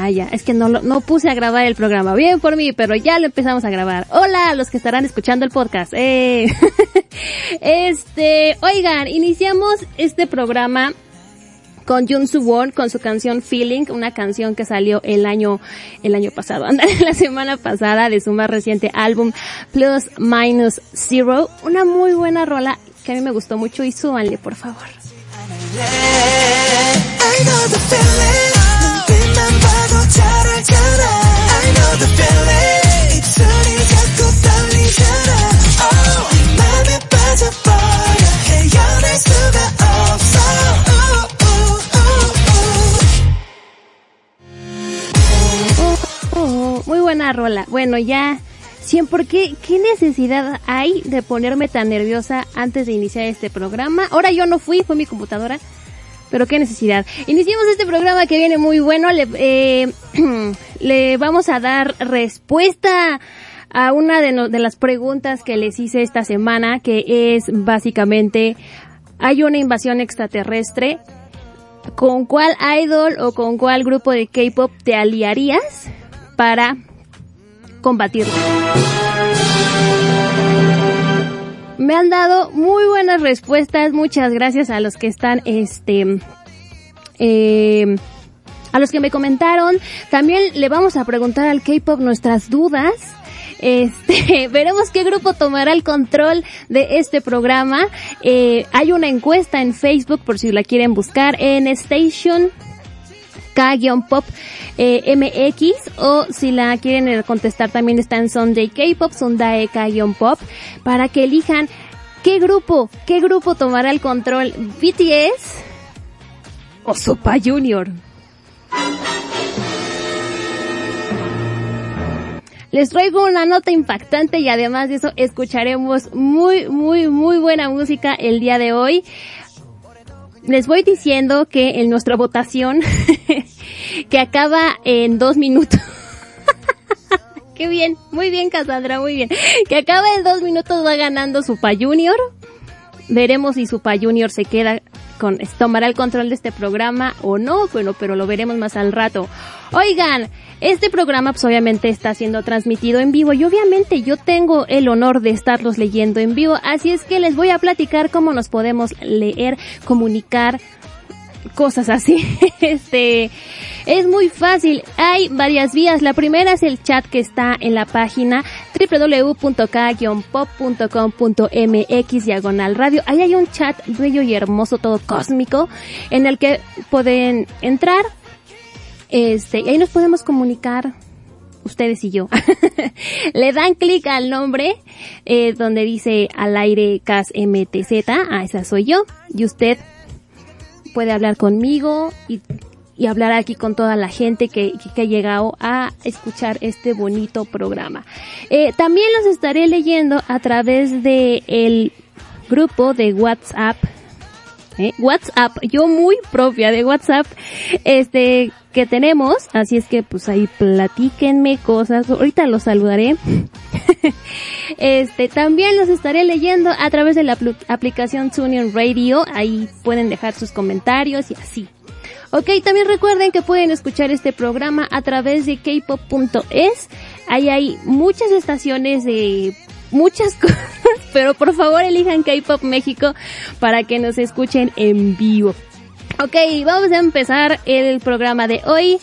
Ah, ya, es que no, no puse a grabar el programa. Bien por mí, pero ya lo empezamos a grabar. Hola a los que estarán escuchando el podcast. Eh. este, oigan, iniciamos este programa con Jun Soo Won con su canción Feeling, una canción que salió el año el año pasado, la semana pasada de su más reciente álbum Plus Minus Zero, una muy buena rola que a mí me gustó mucho y súbanle por favor. Muy buena rola. Bueno, ya, ¿por qué, qué necesidad hay de ponerme tan nerviosa antes de iniciar este programa? Ahora yo no fui, fue mi computadora. Pero qué necesidad. Iniciamos este programa que viene muy bueno. Le, eh, le vamos a dar respuesta a una de, de las preguntas que les hice esta semana, que es básicamente, ¿hay una invasión extraterrestre? ¿Con cuál idol o con cuál grupo de K-pop te aliarías para combatirlo? Me han dado muy buenas respuestas, muchas gracias a los que están, este, eh, a los que me comentaron. También le vamos a preguntar al K-pop nuestras dudas. Este, veremos qué grupo tomará el control de este programa. Eh, hay una encuesta en Facebook por si la quieren buscar en Station K-Pop eh, MX o si la quieren eh, contestar también está en Sunday K-Pop, Sunday K-Pop para que elijan qué grupo, qué grupo tomará el control, BTS o Sopa Junior. Les traigo una nota impactante y además de eso escucharemos muy, muy, muy buena música el día de hoy les voy diciendo que en nuestra votación, que acaba en dos minutos. Qué bien, muy bien Cassandra, muy bien. Que acaba en dos minutos va ganando Supa Junior. Veremos si Supa Junior se queda con, tomará el control de este programa o no, bueno, pero lo veremos más al rato. Oigan, este programa pues obviamente está siendo transmitido en vivo y obviamente yo tengo el honor de estarlos leyendo en vivo, así es que les voy a platicar cómo nos podemos leer, comunicar, cosas así. este, es muy fácil. Hay varias vías. La primera es el chat que está en la página www.k-pop.com.mx diagonal radio. Ahí hay un chat bello y hermoso, todo cósmico, en el que pueden entrar. Este, y ahí nos podemos comunicar ustedes y yo. Le dan clic al nombre eh, donde dice al aire CAS MTZ, ah, esa soy yo, y usted puede hablar conmigo y, y hablar aquí con toda la gente que, que, ha llegado a escuchar este bonito programa. Eh, también los estaré leyendo a través de el grupo de WhatsApp ¿eh? WhatsApp, yo muy propia de WhatsApp, este, que tenemos, así es que pues ahí platíquenme cosas, ahorita los saludaré. este, también los estaré leyendo a través de la aplicación TuneIn Radio, ahí pueden dejar sus comentarios y así. Ok, también recuerden que pueden escuchar este programa a través de kpop.es. Ahí hay muchas estaciones de muchas cosas, pero por favor elijan K-Pop México para que nos escuchen en vivo. Ok, vamos a empezar el programa de hoy.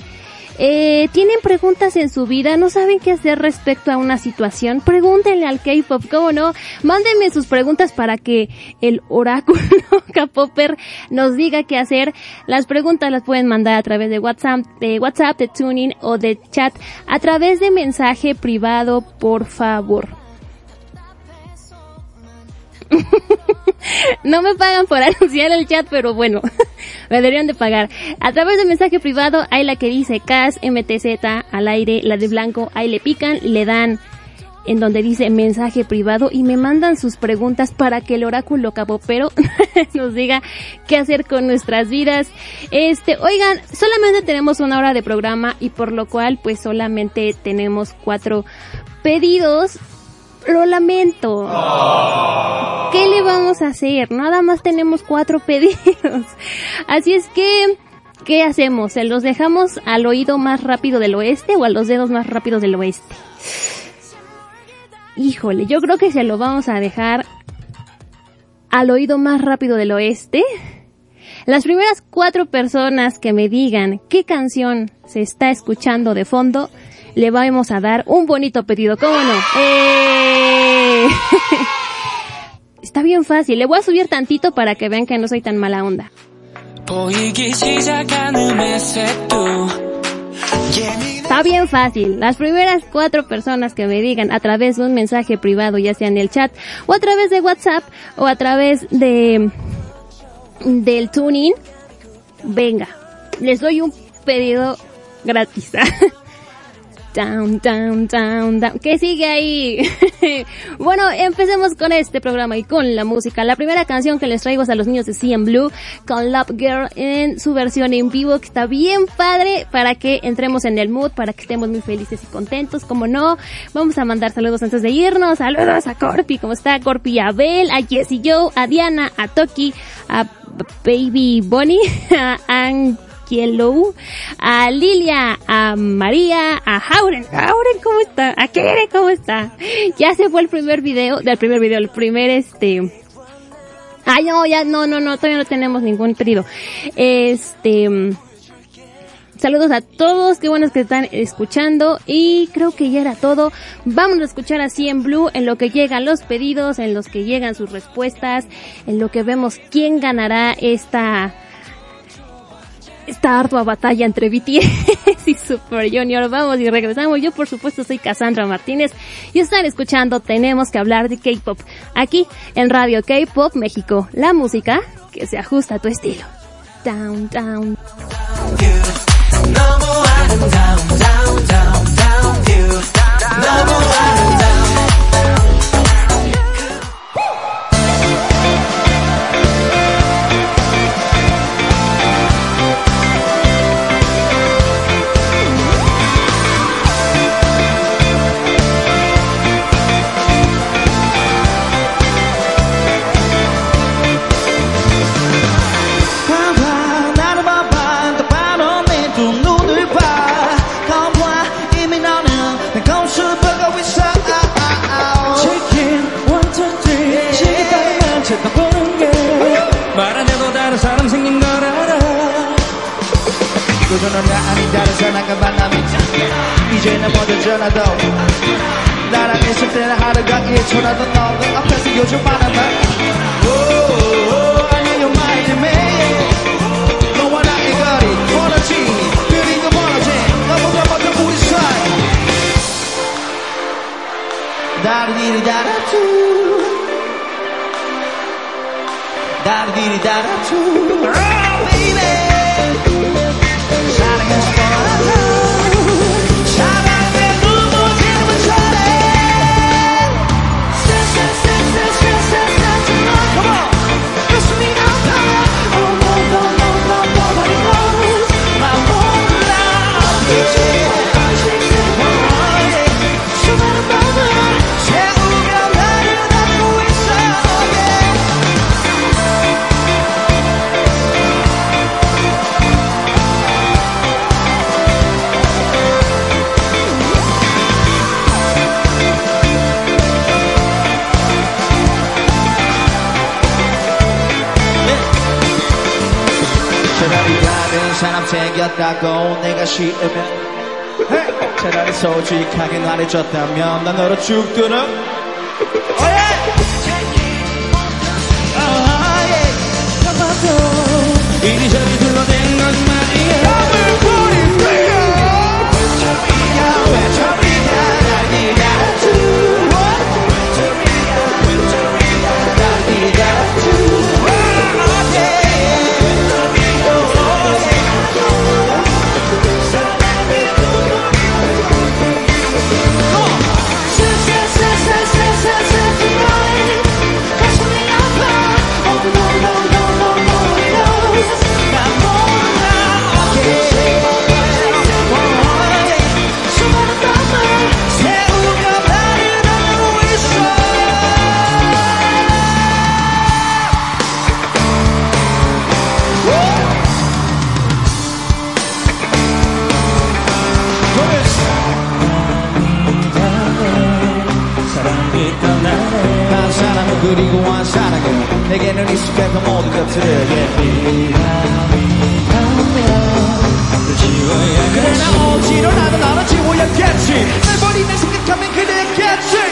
Eh, ¿Tienen preguntas en su vida? ¿No saben qué hacer respecto a una situación? Pregúntenle al K-Pop, ¿cómo no? Mándenme sus preguntas para que el oráculo K-Popper nos diga qué hacer. Las preguntas las pueden mandar a través de WhatsApp, de WhatsApp, de Tuning o de chat, a través de mensaje privado, por favor. no me pagan por anunciar el chat, pero bueno, me deberían de pagar. A través de mensaje privado hay la que dice CAS, MTZ, al aire, la de blanco, ahí le pican, le dan en donde dice mensaje privado y me mandan sus preguntas para que el oráculo capopero nos diga qué hacer con nuestras vidas. Este, oigan, solamente tenemos una hora de programa y por lo cual pues solamente tenemos cuatro pedidos lo lamento. ¿Qué le vamos a hacer? Nada más tenemos cuatro pedidos. Así es que ¿Qué hacemos? ¿Se los dejamos al oído más rápido del oeste o a los dedos más rápidos del oeste? Híjole, yo creo que se lo vamos a dejar al oído más rápido del oeste. Las primeras cuatro personas que me digan qué canción se está escuchando de fondo, le vamos a dar un bonito pedido, ¿cómo no? ¡Eh! Está bien fácil, le voy a subir tantito para que vean que no soy tan mala onda. Está bien fácil. Las primeras cuatro personas que me digan a través de un mensaje privado, ya sea en el chat, o a través de WhatsApp, o a través de del tuning, venga, les doy un pedido gratis. down, down, down, down. ¿Qué sigue ahí? bueno, empecemos con este programa y con la música. La primera canción que les traigo es a los niños de CM Blue con Love Girl en su versión en vivo que está bien padre para que entremos en el mood, para que estemos muy felices y contentos. Como no, vamos a mandar saludos antes de irnos. Saludos a Corpi, ¿cómo está? Corpi a Bel, a Jessie Joe, a Diana, a Toki, a Baby Bonnie, a Ang A Lilia, a María, a Jauren. Jauren, ¿cómo está? A Kere, ¿cómo está? Ya se fue el primer video, del primer video, el primer este... Ay, no, ya, no, no, no, todavía no tenemos ningún pedido. Este... Saludos a todos, qué buenos que están escuchando y creo que ya era todo. Vamos a escuchar así en Blue en lo que llegan los pedidos, en los que llegan sus respuestas, en lo que vemos quién ganará esta esta ardua batalla entre BTS y Super Junior. Vamos y regresamos. Yo por supuesto soy Cassandra Martínez y están escuchando Tenemos que hablar de K-Pop aquí en Radio K-Pop México. La música que se ajusta a tu estilo. Down, down. 너 는나 아닌 다른 사람과 만남이 이제는 먼저 전화도 나랑 있을 때는 하루가 1초라도 너는 앞에서 요즘 많은 말 I know you're mine me. 너와 나의 거리 멀어지. 그리고 멀어지. 너무나 먼저 우리 사이. 다리디리 다라투 다리디리 다라투 사람 챙겼다고 내가 싫으면! 차라리 솔직하게 말해줬다면 난 너로 죽도록 그리고 환상하게 내게는 익숙했던 모든 것들을 그래 나 억지로 나도 나를 지워야겠지. 날 버리는 생각하면 그대겠지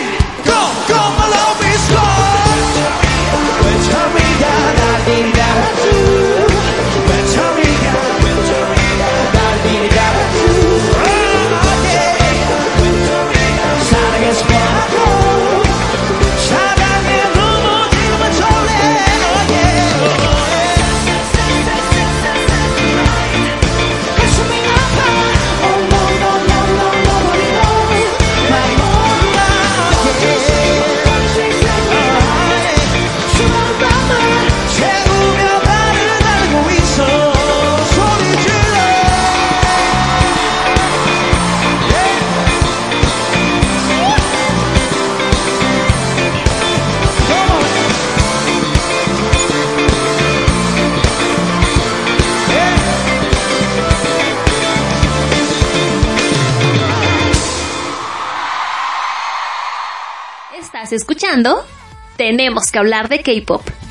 Tenemos que hablar de K-pop.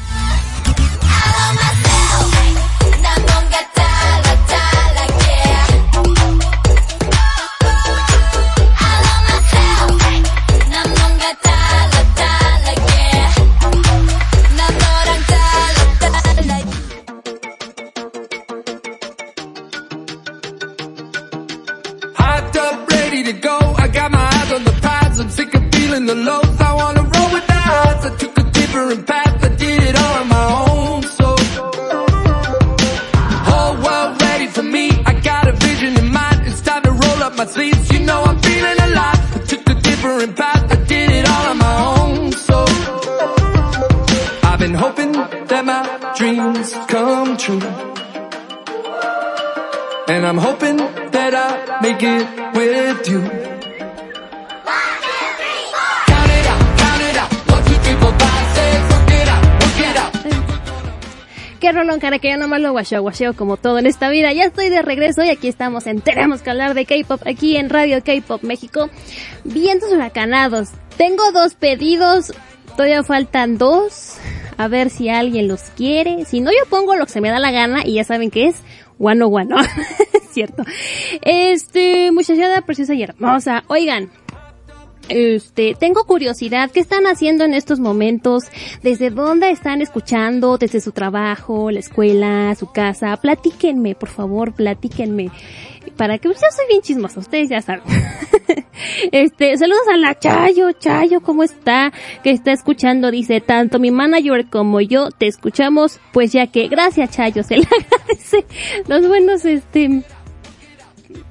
Make it. Qué rolón, cara, que yo nomás lo guacheo, guacheo como todo en esta vida. Ya estoy de regreso y aquí estamos en Tenemos que hablar de K-pop aquí en Radio K-pop México. Vientos huracanados. Tengo dos pedidos, todavía faltan dos. A ver si alguien los quiere. Si no, yo pongo lo que se me da la gana y ya saben que es One One, ¿no? Es cierto. Este, muchachada preciosa y hermosa. Oigan, este, tengo curiosidad, ¿qué están haciendo en estos momentos? ¿Desde dónde están escuchando? ¿Desde su trabajo, la escuela, su casa? Platíquenme, por favor, platíquenme. Para que yo soy bien chismosa, ustedes ya saben. este, saludos a la Chayo, Chayo, ¿cómo está? Que está escuchando, dice, tanto mi manager como yo te escuchamos, pues ya que, gracias Chayo, se le agradece los buenos, este,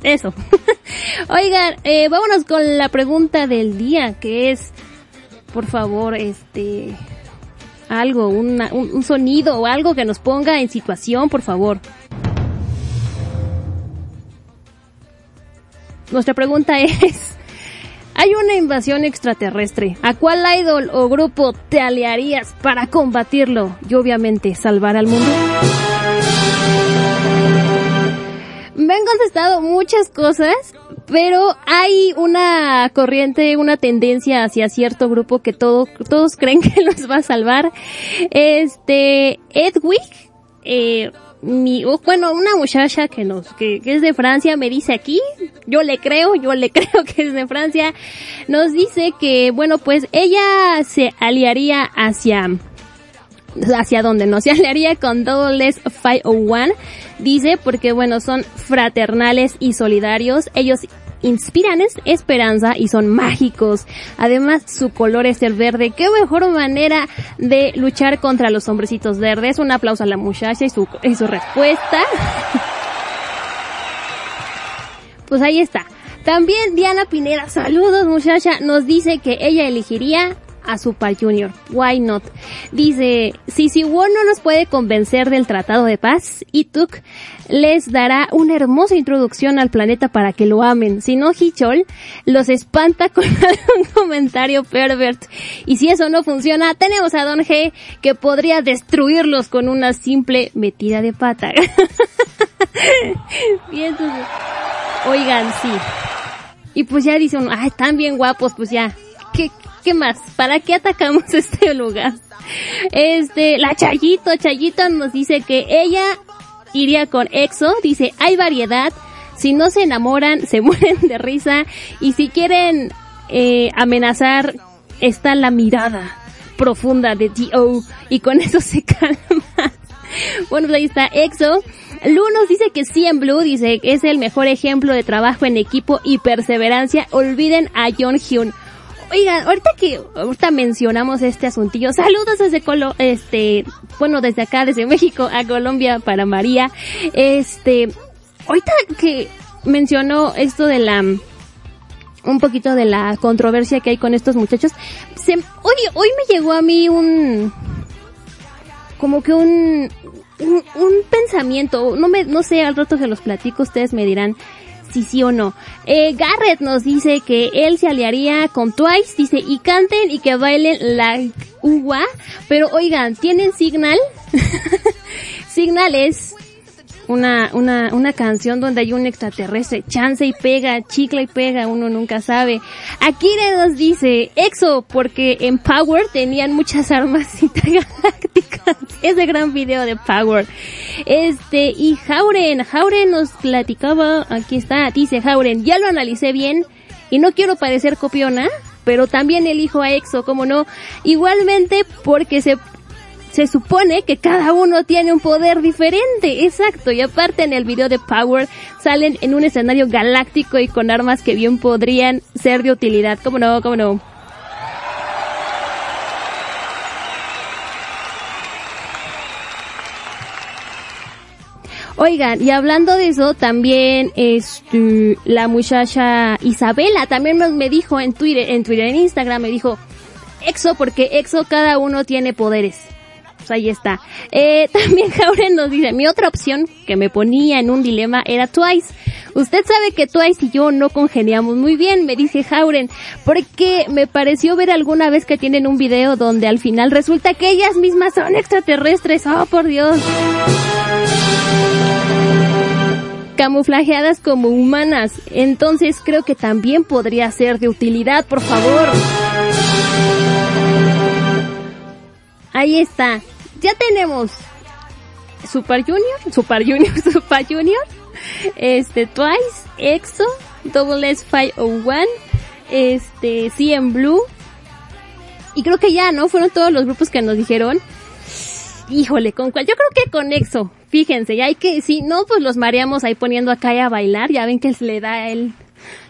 eso. Oigan, eh, vámonos con la pregunta del día, que es, por favor, este, algo, una- un, un sonido o algo que nos ponga en situación, por favor. Nuestra pregunta es, hay una invasión extraterrestre. ¿A cuál idol o grupo te aliarías para combatirlo y obviamente salvar al mundo? Me han contestado muchas cosas, pero hay una corriente, una tendencia hacia cierto grupo que todo, todos creen que los va a salvar. Este, Edwig, eh, mi, bueno, una muchacha que nos, que es de Francia me dice aquí, yo le creo, yo le creo que es de Francia, nos dice que, bueno, pues ella se aliaría hacia, hacia dónde no se aliaría con Doubles 501 dice porque bueno son fraternales y solidarios. Ellos inspiran es- esperanza y son mágicos. Además su color es el verde. Qué mejor manera de luchar contra los hombrecitos verdes. Un aplauso a la muchacha y su, y su respuesta. Pues ahí está. También Diana Pineda saludos muchacha. Nos dice que ella elegiría a Super Junior. Why not? Dice, si Siwon no nos puede convencer del Tratado de Paz, Ituk les dará una hermosa introducción al planeta para que lo amen. Si no, Hichol los espanta con algún comentario pervert. Y si eso no funciona, tenemos a Don G que podría destruirlos con una simple metida de pata. Oigan, sí. Y pues ya dice uno, ay, están bien guapos, pues ya. ¿Qué, ¿qué más? ¿Para qué atacamos este lugar? Este, la Chayito, Chayito nos dice que ella iría con EXO, dice, hay variedad, si no se enamoran, se mueren de risa, y si quieren eh, amenazar, está la mirada profunda de D.O. y con eso se calma. Bueno, pues ahí está EXO. Lu nos dice que sí en Blue, dice es el mejor ejemplo de trabajo en equipo y perseverancia. Olviden a John Hyun. Oigan, ahorita que ahorita mencionamos este asuntillo, saludos desde Colo, este, bueno, desde acá, desde México a Colombia para María. Este, ahorita que mencionó esto de la, un poquito de la controversia que hay con estos muchachos, se, oye, hoy me llegó a mí un, como que un, un, un pensamiento, no me, no sé, al rato que los platico ustedes me dirán si sí o no. Eh, Garrett nos dice que él se aliaría con Twice, dice, y canten y que bailen la uva, pero oigan, ¿tienen Signal? Signal es una, una, una canción donde hay un extraterrestre, chance y pega, chicla y pega, uno nunca sabe. Akire nos dice, EXO, porque en Power tenían muchas armas intergalácticas. Ese gran video de Power. Este, y Jauren, Jauren nos platicaba, aquí está, dice Jauren, ya lo analicé bien, y no quiero parecer copiona, pero también elijo a EXO, como no, igualmente porque se se supone que cada uno tiene un poder diferente, exacto, y aparte en el video de Power salen en un escenario galáctico y con armas que bien podrían ser de utilidad, ¿cómo no? ¿Cómo no? Oigan, y hablando de eso, también este, la muchacha Isabela también me, dijo en Twitter, en Twitter, en Instagram, me dijo, EXO, porque EXO cada uno tiene poderes. Ahí está. Eh, también Jauren nos dice, mi otra opción que me ponía en un dilema era Twice. Usted sabe que Twice y yo no congeniamos muy bien, me dice Jauren, porque me pareció ver alguna vez que tienen un video donde al final resulta que ellas mismas son extraterrestres. Oh, por Dios. Camuflajeadas como humanas. Entonces creo que también podría ser de utilidad, por favor. Ahí está. Ya tenemos Super Junior, Super Junior, Super Junior, este Twice, EXO, Double S 501, este CM Blue. Y creo que ya, ¿no? Fueron todos los grupos que nos dijeron. Híjole, con cuál? Yo creo que con EXO. Fíjense, ya hay que, si no, pues los mareamos ahí poniendo acá a bailar. Ya ven que se le da a él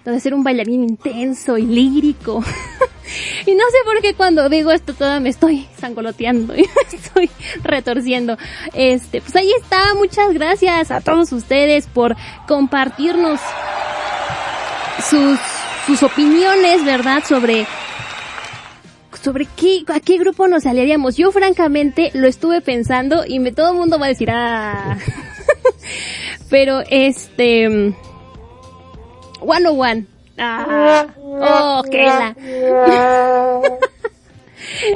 de ser un bailarín intenso y lírico. y no sé por qué cuando digo esto toda me estoy sangoloteando y me estoy retorciendo. Este, pues ahí está. Muchas gracias a todos ustedes por compartirnos sus, sus opiniones, ¿verdad? Sobre sobre qué, a qué grupo nos aliaríamos. Yo francamente lo estuve pensando y me, todo el mundo va a decir, ah, pero este, One oh One. Ah, oh, qué la.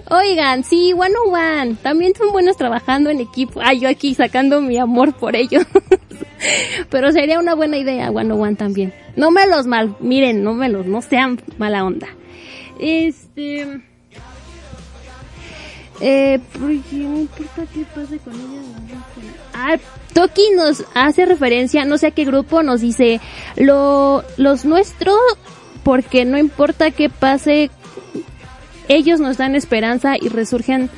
Oigan, sí, One oh One. También son buenos trabajando en equipo. Ay, yo aquí sacando mi amor por ellos. Pero sería una buena idea One oh One también. No me los mal, miren, no me los, no sean mala onda. Este, eh, importa qué pase con ellos. Ah, Toki nos hace referencia, no sé a qué grupo, nos dice, lo, los nuestros, porque no importa qué pase, ellos nos dan esperanza y resurgen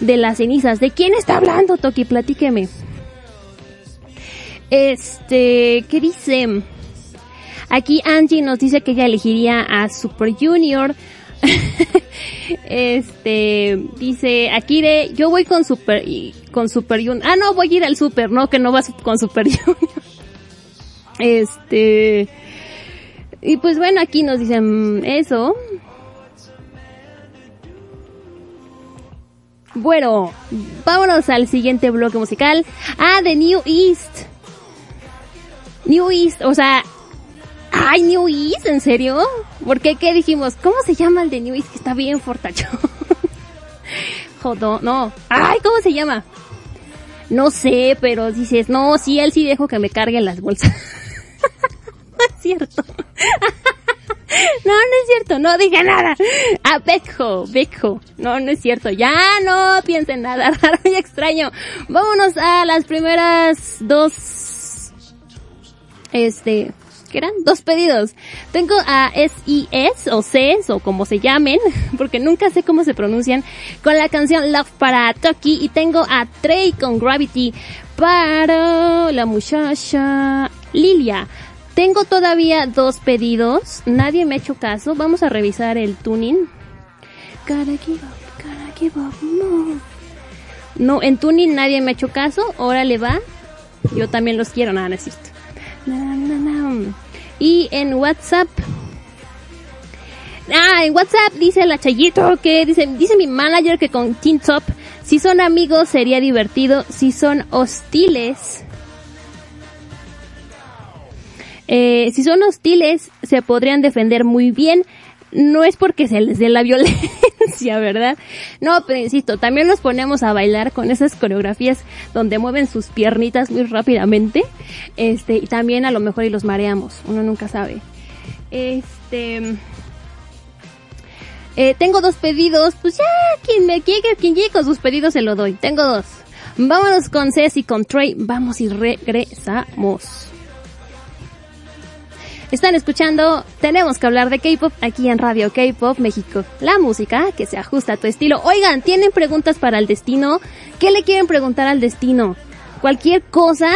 de las cenizas. ¿De quién está hablando, Toki? Platíqueme. Este, ¿qué dice? Aquí Angie nos dice que ella elegiría a Super Junior. este, dice Akire, yo voy con Super, con Super Junior. Ah, no, voy a ir al Super, no, que no vas con Super Junior. Este, y pues bueno, aquí nos dicen eso. Bueno, vámonos al siguiente bloque musical. Ah, de New East. New East, o sea, ay, New East, ¿en serio? ¿Por qué? ¿Qué dijimos? ¿Cómo se llama el de New East? Que está bien fortachón. Jodo, no. Ay, ¿cómo se llama? No sé, pero dices, no, sí, él sí dejo que me carguen las bolsas. no es cierto. no, no es cierto, no dije nada. A Bejo, Bejo. No, no es cierto. Ya no piensen nada raro y extraño. Vámonos a las primeras dos, este, ¿qué eran? Dos pedidos. Tengo a SIS o CES o como se llamen, porque nunca sé cómo se pronuncian, con la canción Love para Toki y tengo a Trey con Gravity para la muchacha Lilia. Tengo todavía dos pedidos, nadie me ha hecho caso, vamos a revisar el tuning. No. No, en tuning nadie me ha hecho caso, órale va. Yo también los quiero, nada, no. Y en WhatsApp. Ah, en WhatsApp dice la Chayito que dice, dice mi manager que con Teen Top, si son amigos sería divertido, si son hostiles, eh, si son hostiles se podrían defender muy bien. No es porque se les dé la violencia, ¿verdad? No, pero insisto, también nos ponemos a bailar con esas coreografías donde mueven sus piernitas muy rápidamente. Este, y también a lo mejor y los mareamos, uno nunca sabe. Este, eh, tengo dos pedidos, pues ya, quien me llegue, quien llegue con sus pedidos se lo doy. Tengo dos. Vámonos con Ceci, con Trey, vamos y regresamos. Están escuchando, tenemos que hablar de K-pop aquí en Radio K-pop México. La música que se ajusta a tu estilo. Oigan, ¿tienen preguntas para el destino? ¿Qué le quieren preguntar al destino? Cualquier cosa,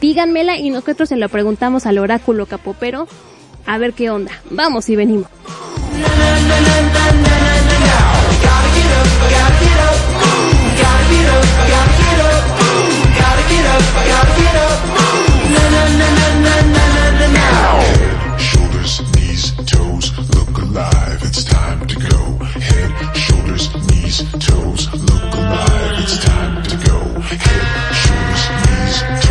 díganmela y nosotros se lo preguntamos al oráculo capopero. A ver qué onda. Vamos y venimos. Time to go. Head, shoulders, knees, toes, look alive. It's time to go. Head, shoulders, knees,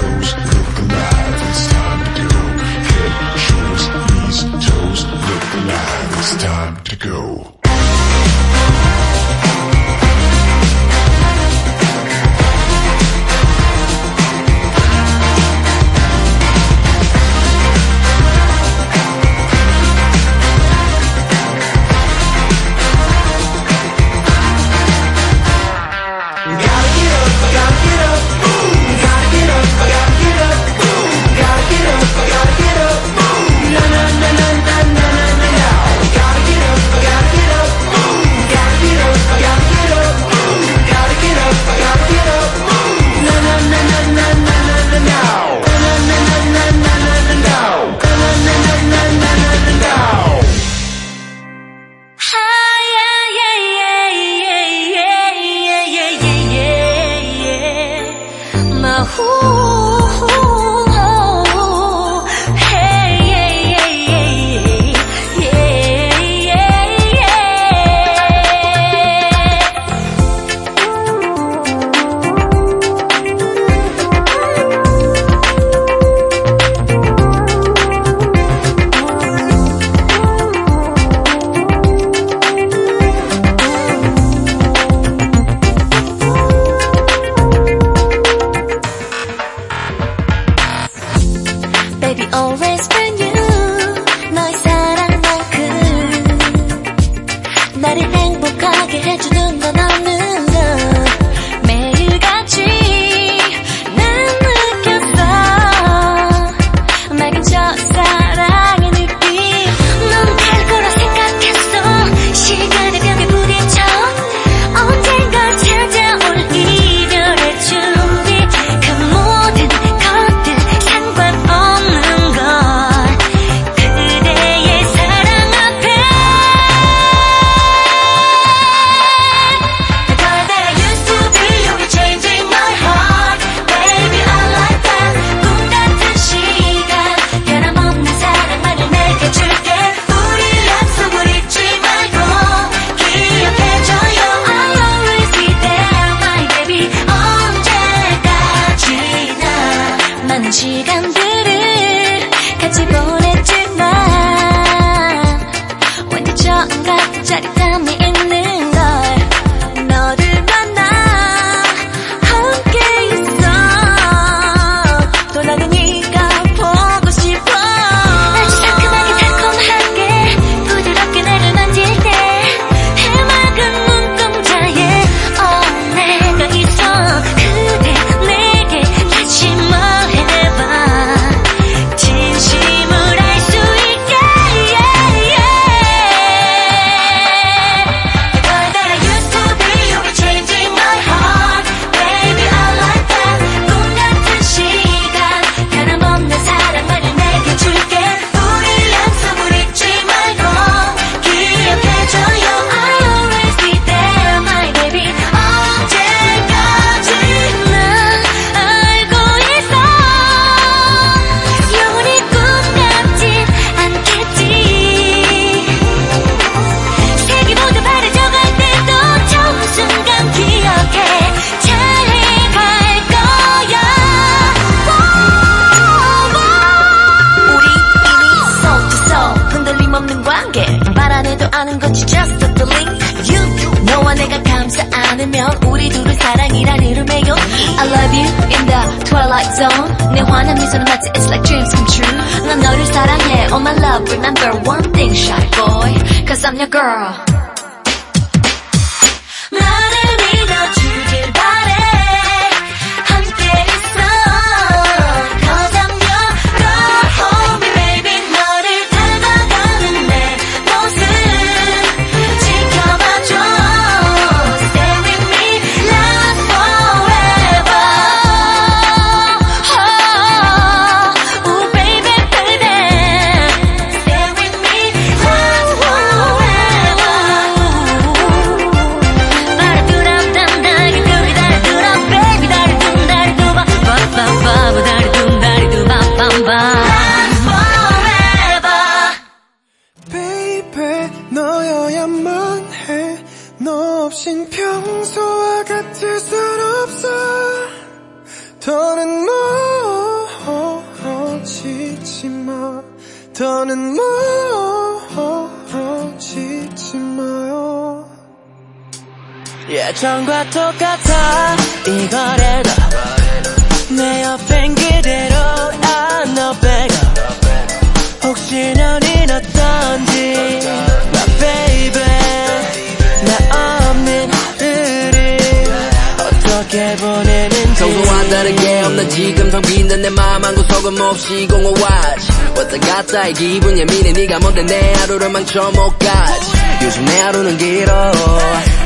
몹시 공허하지 왔다 갔다 이 기분 예민해. 네가 뭔데 내 하루를 망쳐 못 가지. 요즘 내 하루는 길어.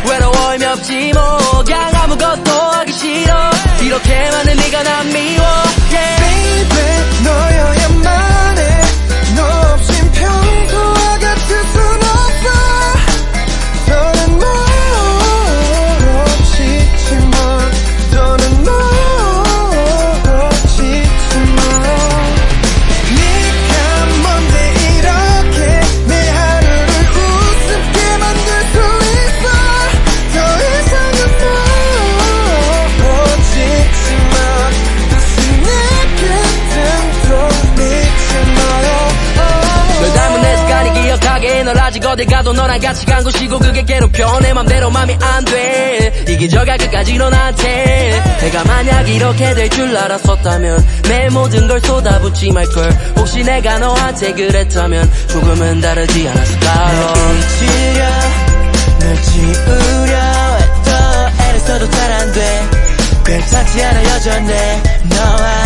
외로워이 맵지 뭐. 그냥 아무것도 하기 싫어. 이렇게 많은 네가 난 미워. Yeah. baby 너여야만 해너 없인 평소와 같을 순 없어 어딜 가도 너랑 같이 간 곳이고 그게 괴롭혀. 내 맘대로 맘이 안돼. 이기적야 끝까지 너 나한테. 내가 만약 이렇게 될 줄 알았었다면 내 모든 걸 쏟아붓지 말걸. 혹시 내가 너한테 그랬다면 조금은 다르지 않았을까? 잊으려 널 지우려 해도 애를 써도 잘 안돼. 괜찮지 않아 여전히 너와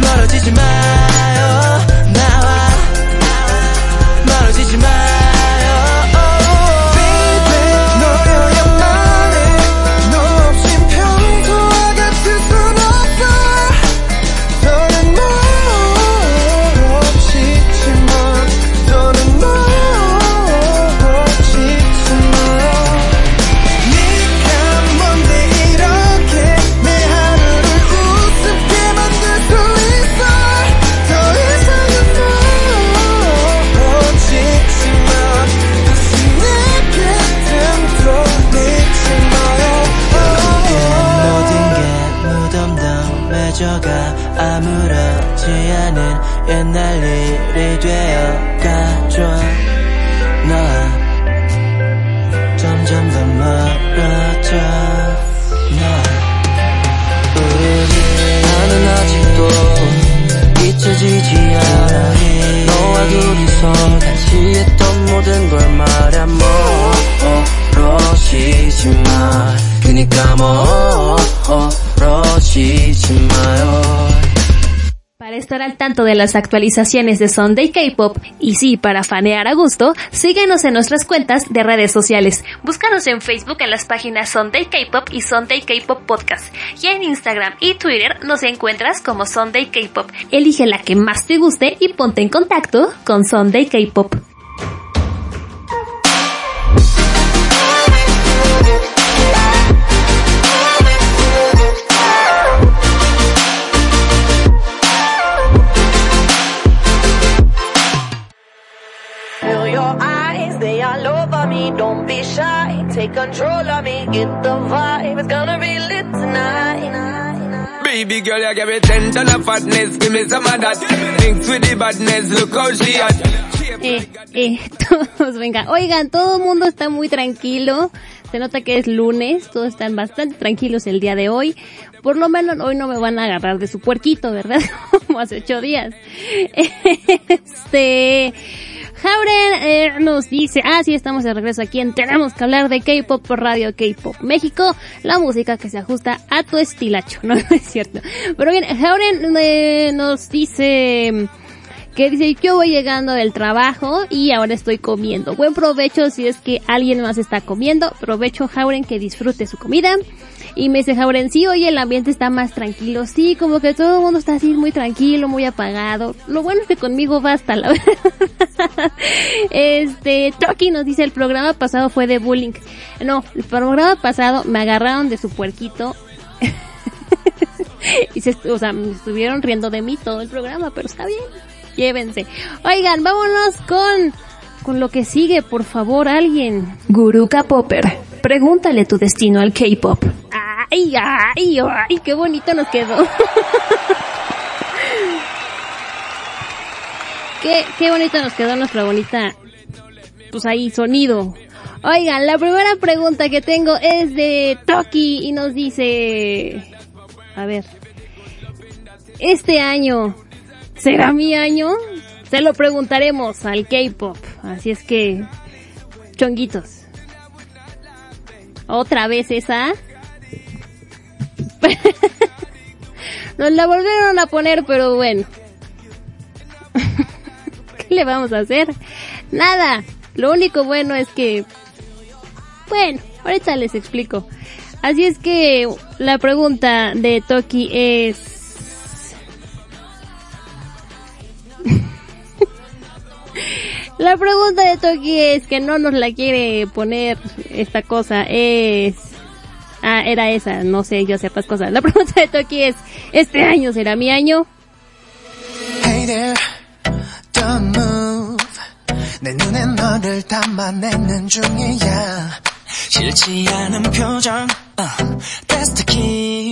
멀어지지 마요 멀어지지 마 de las actualizaciones de Sunday K-Pop y sí, para fanear a gusto, síguenos en nuestras cuentas de redes sociales. Búscanos en Facebook en las páginas Sunday K-Pop y Sunday K-Pop Podcast. Y en Instagram y Twitter nos encuentras como Sunday K-Pop. Elige la que más te guste y ponte en contacto con Sunday K-Pop. Take control of me. Get the vibe, it's gonna be lit tonight. Baby girl, you give me ten ton of fatness, give me some of that. Mix with the badness, look how she hot. eh, eh, todos, venga, oigan, todo el mundo está muy tranquilo. Se nota que es lunes, todos están bastante tranquilos el día de hoy. Por lo menos hoy no me van a agarrar de su puerquito, ¿verdad? Como hace ocho días. Este, Jauren eh, nos dice, ah, sí, estamos de regreso aquí en Tenemos que hablar de K-Pop por Radio K-Pop México, la música que se ajusta a tu estilacho, no, no es cierto. Pero bien, Jauren eh, nos dice que dice, yo voy llegando del trabajo y ahora estoy comiendo. Buen provecho si es que alguien más está comiendo. Provecho, Jauren, que disfrute su comida. Y me dice Jauren, sí, oye, el ambiente está más tranquilo. Sí, como que todo el mundo está así muy tranquilo, muy apagado. Lo bueno es que conmigo basta, la verdad. Este, Toki nos dice, el programa pasado fue de bullying. No, el programa pasado me agarraron de su puerquito. y se, o sea, me estuvieron riendo de mí todo el programa, pero está bien. Llévense. Oigan, vámonos con, con lo que sigue, por favor, alguien. Guruka Popper, pregúntale tu destino al K-pop. Ay, ay, ay, qué bonito nos quedó. qué, qué bonito nos quedó nuestra bonita, pues ahí, sonido. Oigan, la primera pregunta que tengo es de Toki y nos dice, a ver, este año, ¿será mi año? Se lo preguntaremos al K-pop. Así es que, chonguitos. Otra vez esa. Nos la volvieron a poner, pero bueno. ¿Qué le vamos a hacer? Nada. Lo único bueno es que... Bueno, ahorita les explico. Así es que la pregunta de Toki es... La pregunta de Toki es que no nos la quiere poner esta cosa es Ah, era esa, no sé, yo sepas cosas. La pregunta de Toki es, ¿este año será mi año? Hey there, don't move. 내 눈에 너를 담아내는 중이야. 싫지 않은 표정, uh, that's the key.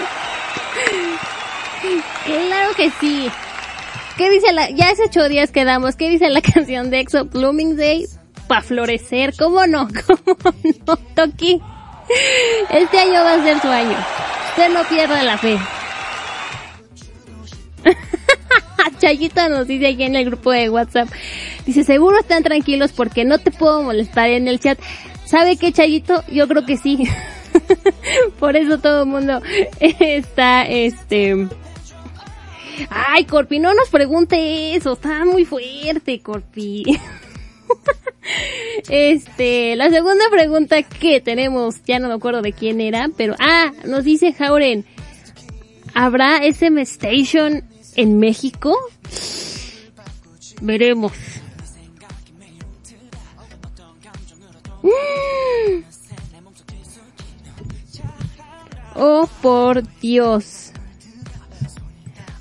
Claro que sí. ¿Qué dice la, ya hace ocho días quedamos, ¿qué dice la canción de EXO? Blooming Day, pa' florecer, ¿cómo no? ¿Cómo no, Toki? Este año va a ser su año. Usted no pierda la fe. Chayita nos dice aquí en el grupo de WhatsApp. Dice, seguro están tranquilos porque no te puedo molestar en el chat. ¿Sabe qué, Chayito? Yo creo que sí. Por eso todo el mundo está, este... Ay, Corpi, no nos pregunte eso, está muy fuerte, Corpi. Este, la segunda pregunta que tenemos, ya no me acuerdo de quién era, pero, ah, nos dice Jauren, ¿habrá SM Station en México? Veremos. Oh, por Dios.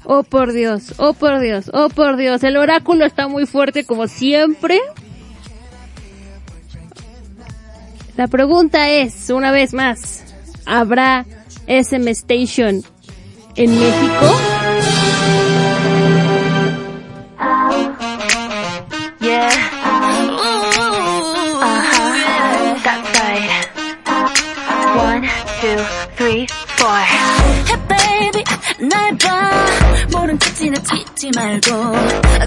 Oh, por Dios. Oh, por Dios. Oh, por Dios. El oráculo está muy fuerte como siempre. La pregunta es, una vez más, ¿habrá SM Station en México? One, two, three, four. Hey baby, 날 봐. 모른 척 지나치지 말고.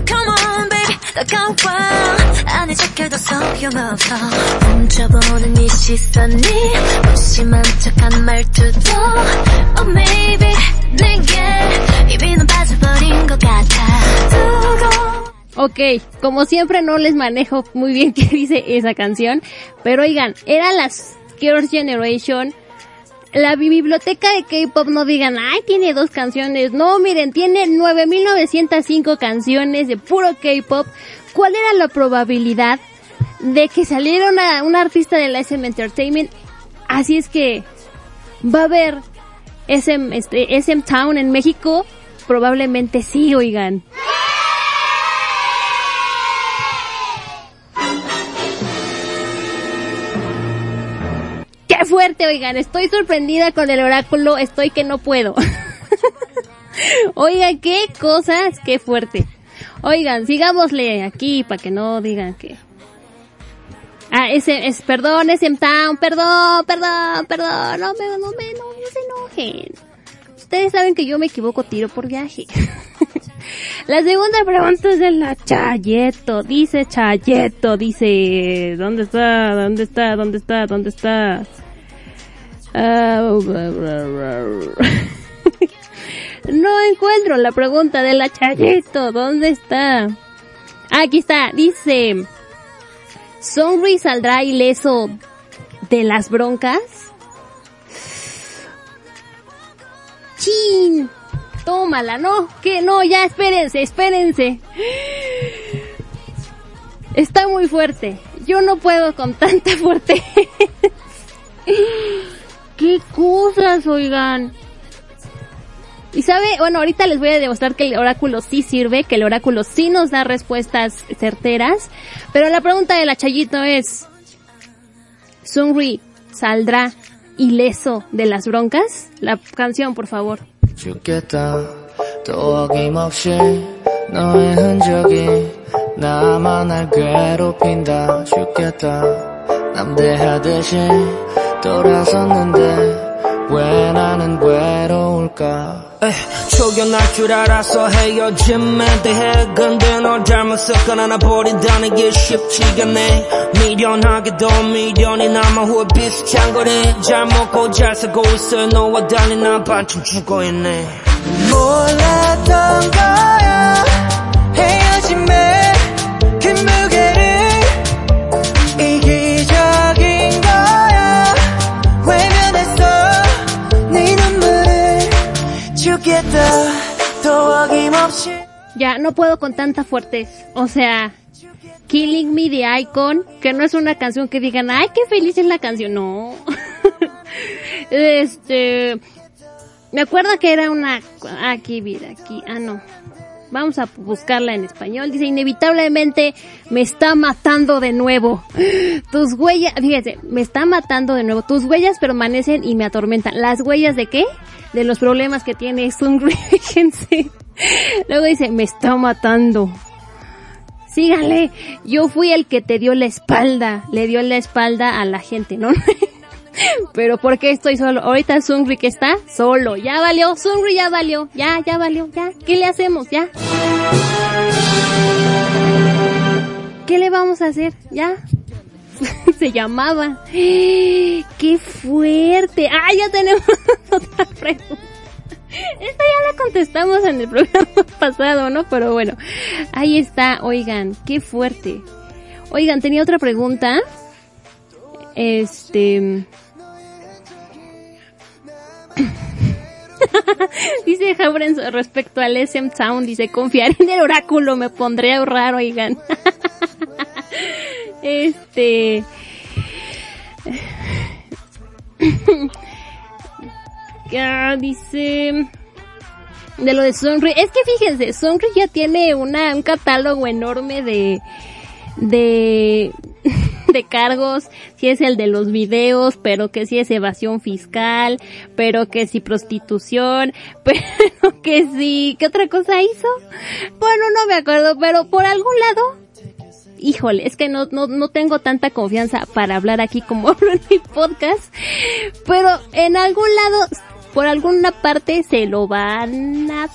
Come on baby, 다가와. 안에 적혀도 소용없어. 훔쳐보는 이 시선이 무심한 척한 말투도. Oh maybe, 내게 이미 넌 빠져버린 것 같아. 두고 Ok, como siempre no les manejo muy bien qué dice esa canción, pero oigan, eran las Girls Generation. la biblioteca de K-pop no digan, ay, tiene dos canciones. No, miren, tiene 9905 canciones de puro K-pop. ¿Cuál era la probabilidad de que saliera una, artista de la SM Entertainment. Así es que va a haber SM, este, SM Town en México. Probablemente sí, oigan. ¡Qué fuerte, oigan! Estoy sorprendida con el oráculo, estoy que no puedo. Oigan, qué cosas, qué fuerte. Oigan, sigámosle aquí para que no digan que... Ah, ese, es, perdón, es town, perdón, perdón, perdón, no me, no me, no, no se enojen. Ustedes saben que yo me equivoco tiro por viaje. La segunda pregunta es de la Chayeto. Dice Chayeto, dice, ¿dónde está? ¿Dónde está? ¿Dónde está? ¿Dónde está? Ah, no encuentro la pregunta de la. ¿Dónde está? Aquí está. Dice, ¿Sonri saldrá ileso de las broncas? ¡Chin! Tómala, ¿no? Que no, ya espérense, espérense. Está muy fuerte. Yo no puedo con tanta fuerte. ¿Qué cosas, oigan? Y sabe, bueno, ahorita les voy a demostrar que el oráculo sí sirve, que el oráculo sí nos da respuestas certeras, pero la pregunta de la es, ¿Sunri saldrá ileso de las broncas? La canción, por favor. 돌아섰는데 왜 나는 외로울까? 초견할 줄 알아서 헤어짐에 대해 근데 널 잘못 섞어나 나 버린다는 게 쉽지가 않네. 미련하게도 미련이 남아 후회 비슷한 거리 잘 먹고 잘 살고 있어. 너와 달리 난 반쯤 죽어있네. 몰랐던 거야. 헤어짐의 그 Ya, no puedo con tanta fuertes. O sea, Killing Me the Icon, que no es una canción que digan, ay, qué feliz es la canción. No. este, me acuerdo que era una, aquí, mira, aquí, ah, no. Vamos a buscarla en español. Dice, inevitablemente me está matando de nuevo. Tus huellas, fíjese, me está matando de nuevo. Tus huellas permanecen y me atormentan. ¿Las huellas de qué? De los problemas que tiene Sungri, fíjense. Luego dice, me está matando. Síganle, yo fui el que te dio la espalda, le dio la espalda a la gente, ¿no? Pero ¿por qué estoy solo? Ahorita Sungri que está solo, ya valió, Sungri ya valió, ya, ya valió, ya, ¿qué le hacemos? Ya. ¿Qué le vamos a hacer? Ya. Se llamaba. ¡Qué fuerte! ¡Ah, ya tenemos otra pregunta! Esta ya la contestamos en el programa pasado, ¿no? Pero bueno, ahí está, oigan, qué fuerte. Oigan, tenía otra pregunta. Este... dice Jauren respecto al SM Sound, dice, confiar en el oráculo, me pondré a ahorrar, oigan. este... Ya dice de lo de Sonri. Es que fíjense, Sonri ya tiene una, un catálogo enorme de, de, de cargos, si es el de los videos, pero que si es evasión fiscal, pero que si prostitución, pero que si, ¿qué otra cosa hizo? Bueno, no me acuerdo, pero por algún lado, híjole, es que no, no, no tengo tanta confianza para hablar aquí como hablo en mi podcast, pero en algún lado, por alguna parte se lo van a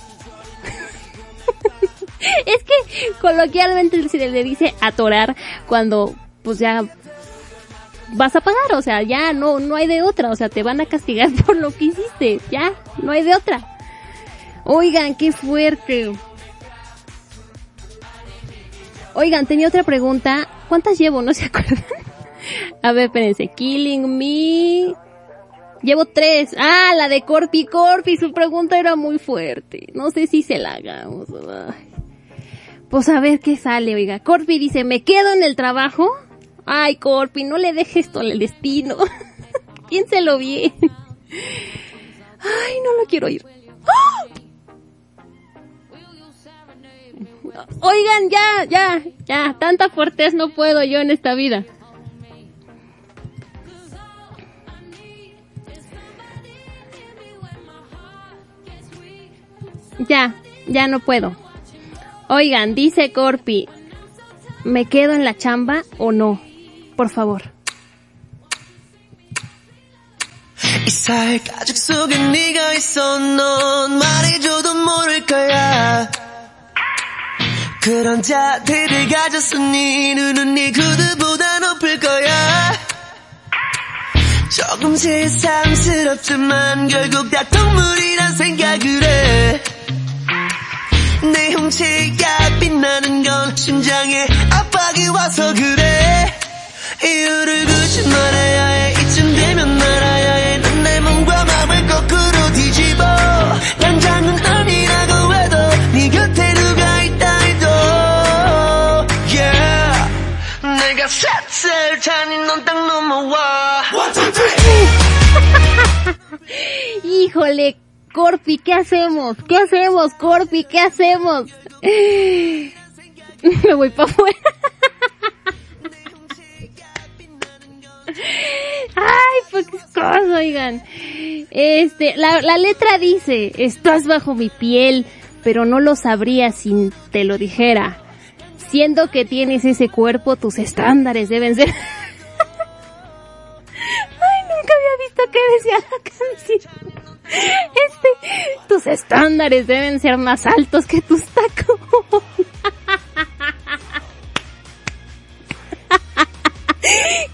es que coloquialmente se le dice atorar cuando pues ya vas a pagar, o sea, ya no, no hay de otra, o sea, te van a castigar por lo que hiciste, ya, no hay de otra. Oigan, qué fuerte. Oigan, tenía otra pregunta. ¿Cuántas llevo? ¿No se acuerdan? A ver, espérense. Killing Me. Llevo tres. Ah, la de Corpi Corpi. Su pregunta era muy fuerte. No sé si se la hagamos. Pues a ver qué sale, oiga. Corpi dice, ¿me quedo en el trabajo? Ay, Corpi, no le dejes esto al destino. Piénselo bien. Ay, no lo quiero oír. ¡Ah! Oigan, ya, ya, ya, tanta fuertes no puedo yo en esta vida. Ya, ya no puedo. Oigan, dice Corpi, ¿me quedo en la chamba o no? Por favor. 이사의 가족 속에 네가 있어 넌 말해줘도 모를 거야 그런 자태를 가졌어 네 눈은 네 구두보다 높을 거야 조금 새삼스럽지만 결국 다 동물이란 생각을 해 내 형체가 빛나는 건 심장에 압박이 와서 그래. 이유를 굳이 말해야 해. 이쯤 되면 알아야 해난 내 몸과 마음을 거꾸로 뒤집어. 당장은 아니라고 해도 네 곁에 누가 있다 해도. Yeah. 내가 셋을 타니 넌딱 넘어와. One, two, three. Híjole, Corpi, ¿qué hacemos? ¿Qué hacemos, Corpi? ¿Qué hacemos? Me voy para afuera. Ay, pues cosa, oigan. Este, la, la letra dice, estás bajo mi piel, pero no lo sabría si te lo dijera. Siendo que tienes ese cuerpo, tus estándares deben ser... Ay, nunca había visto que decía la canción. Este, tus estándares deben ser más altos que tus tacos.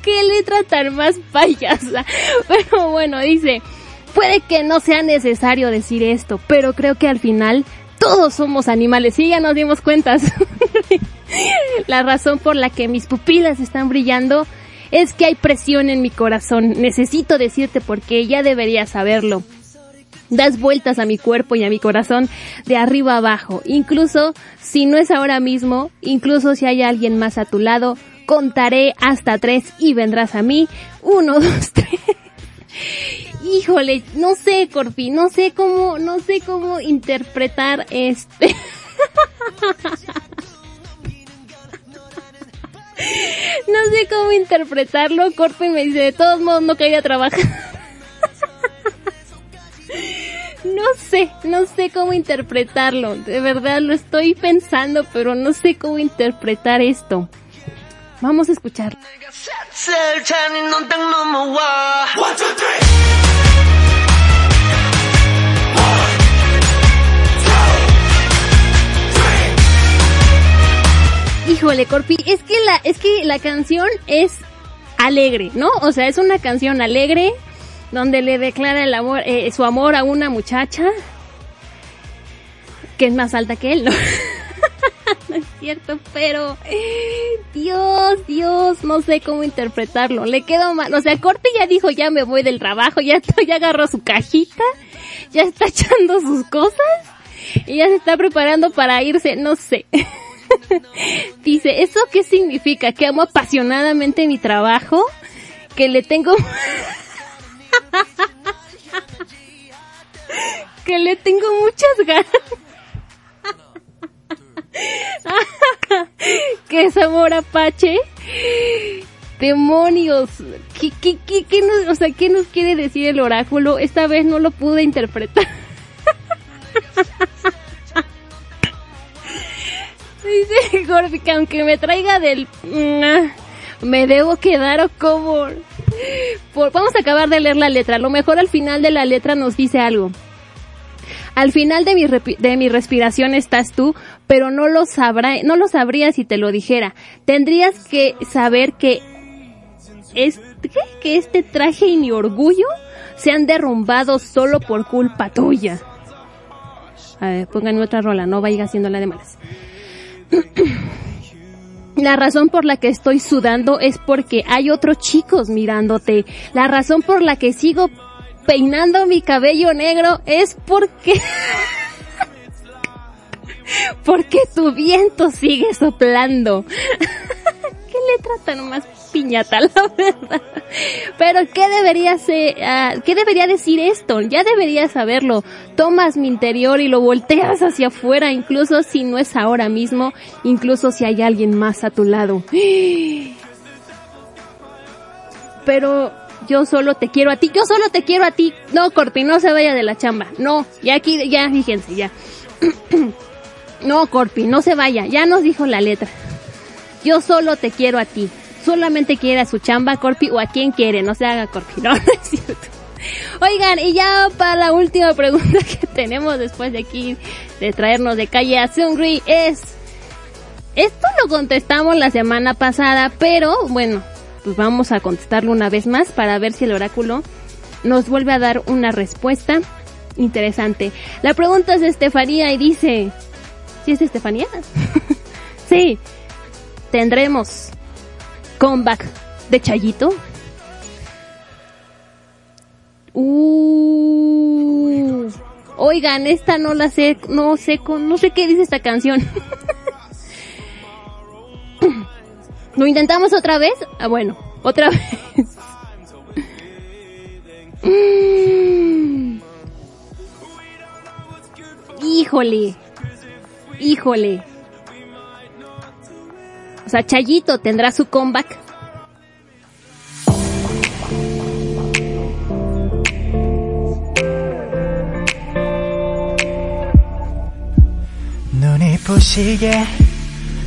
Qué letra tan más payasa. Pero bueno, dice, puede que no sea necesario decir esto, pero creo que al final todos somos animales. Y ya nos dimos cuentas. la razón por la que mis pupilas están brillando es que hay presión en mi corazón. Necesito decirte porque ya deberías saberlo. Das vueltas a mi cuerpo y a mi corazón de arriba abajo. Incluso si no es ahora mismo, incluso si hay alguien más a tu lado, contaré hasta tres y vendrás a mí. Uno, dos, tres. Híjole, no sé, Corpi, no sé cómo, no sé cómo interpretar este. no sé cómo interpretarlo. Corpi me dice, de todos modos no quería trabajar. No sé, no sé cómo interpretarlo. De verdad lo estoy pensando, pero no sé cómo interpretar esto. Vamos a escuchar. Híjole, Corpi, es que la, es que la canción es alegre, ¿no? O sea, es una canción alegre, donde le declara el amor, eh, su amor a una muchacha que es más alta que él, ¿no? es cierto, pero Dios, Dios, no sé cómo interpretarlo. Le quedó mal. O sea, Corte ya dijo, ya me voy del trabajo, ya, ya agarró su cajita, ya está echando sus cosas y ya se está preparando para irse, no sé. Dice, ¿eso qué significa? ¿Que amo apasionadamente mi trabajo? ¿Que le tengo... que le tengo muchas ganas? ¿Qué es amor apache? Demonios. ¿Qué, nos, o sea, ¿qué nos quiere decir el oráculo? Esta vez no lo pude interpretar. Dice Gordy que aunque me traiga del... Me debo quedar o como... Vamos a acabar de leer la letra. A lo mejor al final de la letra nos dice algo. Al final de mi, de mi respiración estás tú, pero no lo sabrá, no lo sabría si te lo dijera. Tendrías que saber que es, que este traje y mi orgullo se han derrumbado solo por culpa tuya. A ver, pónganme otra rola, no vaya haciéndola de malas. La razón por la que estoy sudando es porque hay otros chicos mirándote. La razón por la que sigo peinando mi cabello negro es porque... porque tu viento sigue soplando. ¿Qué letra tan más piñata, la verdad. Pero ¿qué debería ser, ah, qué debería decir esto? Ya deberías saberlo. Tomas mi interior y lo volteas hacia afuera, incluso si no es ahora mismo, incluso si hay alguien más a tu lado. Pero yo solo te quiero a ti, yo solo te quiero a ti. No, Corpi, no se vaya de la chamba. No, ya aquí, ya, fíjense, ya. no, Corpi, no se vaya, ya nos dijo la letra. Yo solo te quiero a ti. Solamente quiere a su chamba, Corpi, o a quien quiere, no se haga Corpi, no, es cierto. Oigan, y ya para la última pregunta que tenemos después de aquí, de traernos de calle a Sungri, es... Esto lo contestamos la semana pasada, pero bueno, pues vamos a contestarlo una vez más para ver si el oráculo nos vuelve a dar una respuesta interesante. La pregunta es de Estefanía y dice, ¿sí es Estefanía? sí, tendremos comeback de Chayito. Uh, oigan, esta no la sé, no sé, no sé qué dice esta canción. ¿Lo intentamos otra vez? Ah, bueno, otra vez. Híjole. Híjole. O sea, Chayito tendrá su comeback. 눈이 부시게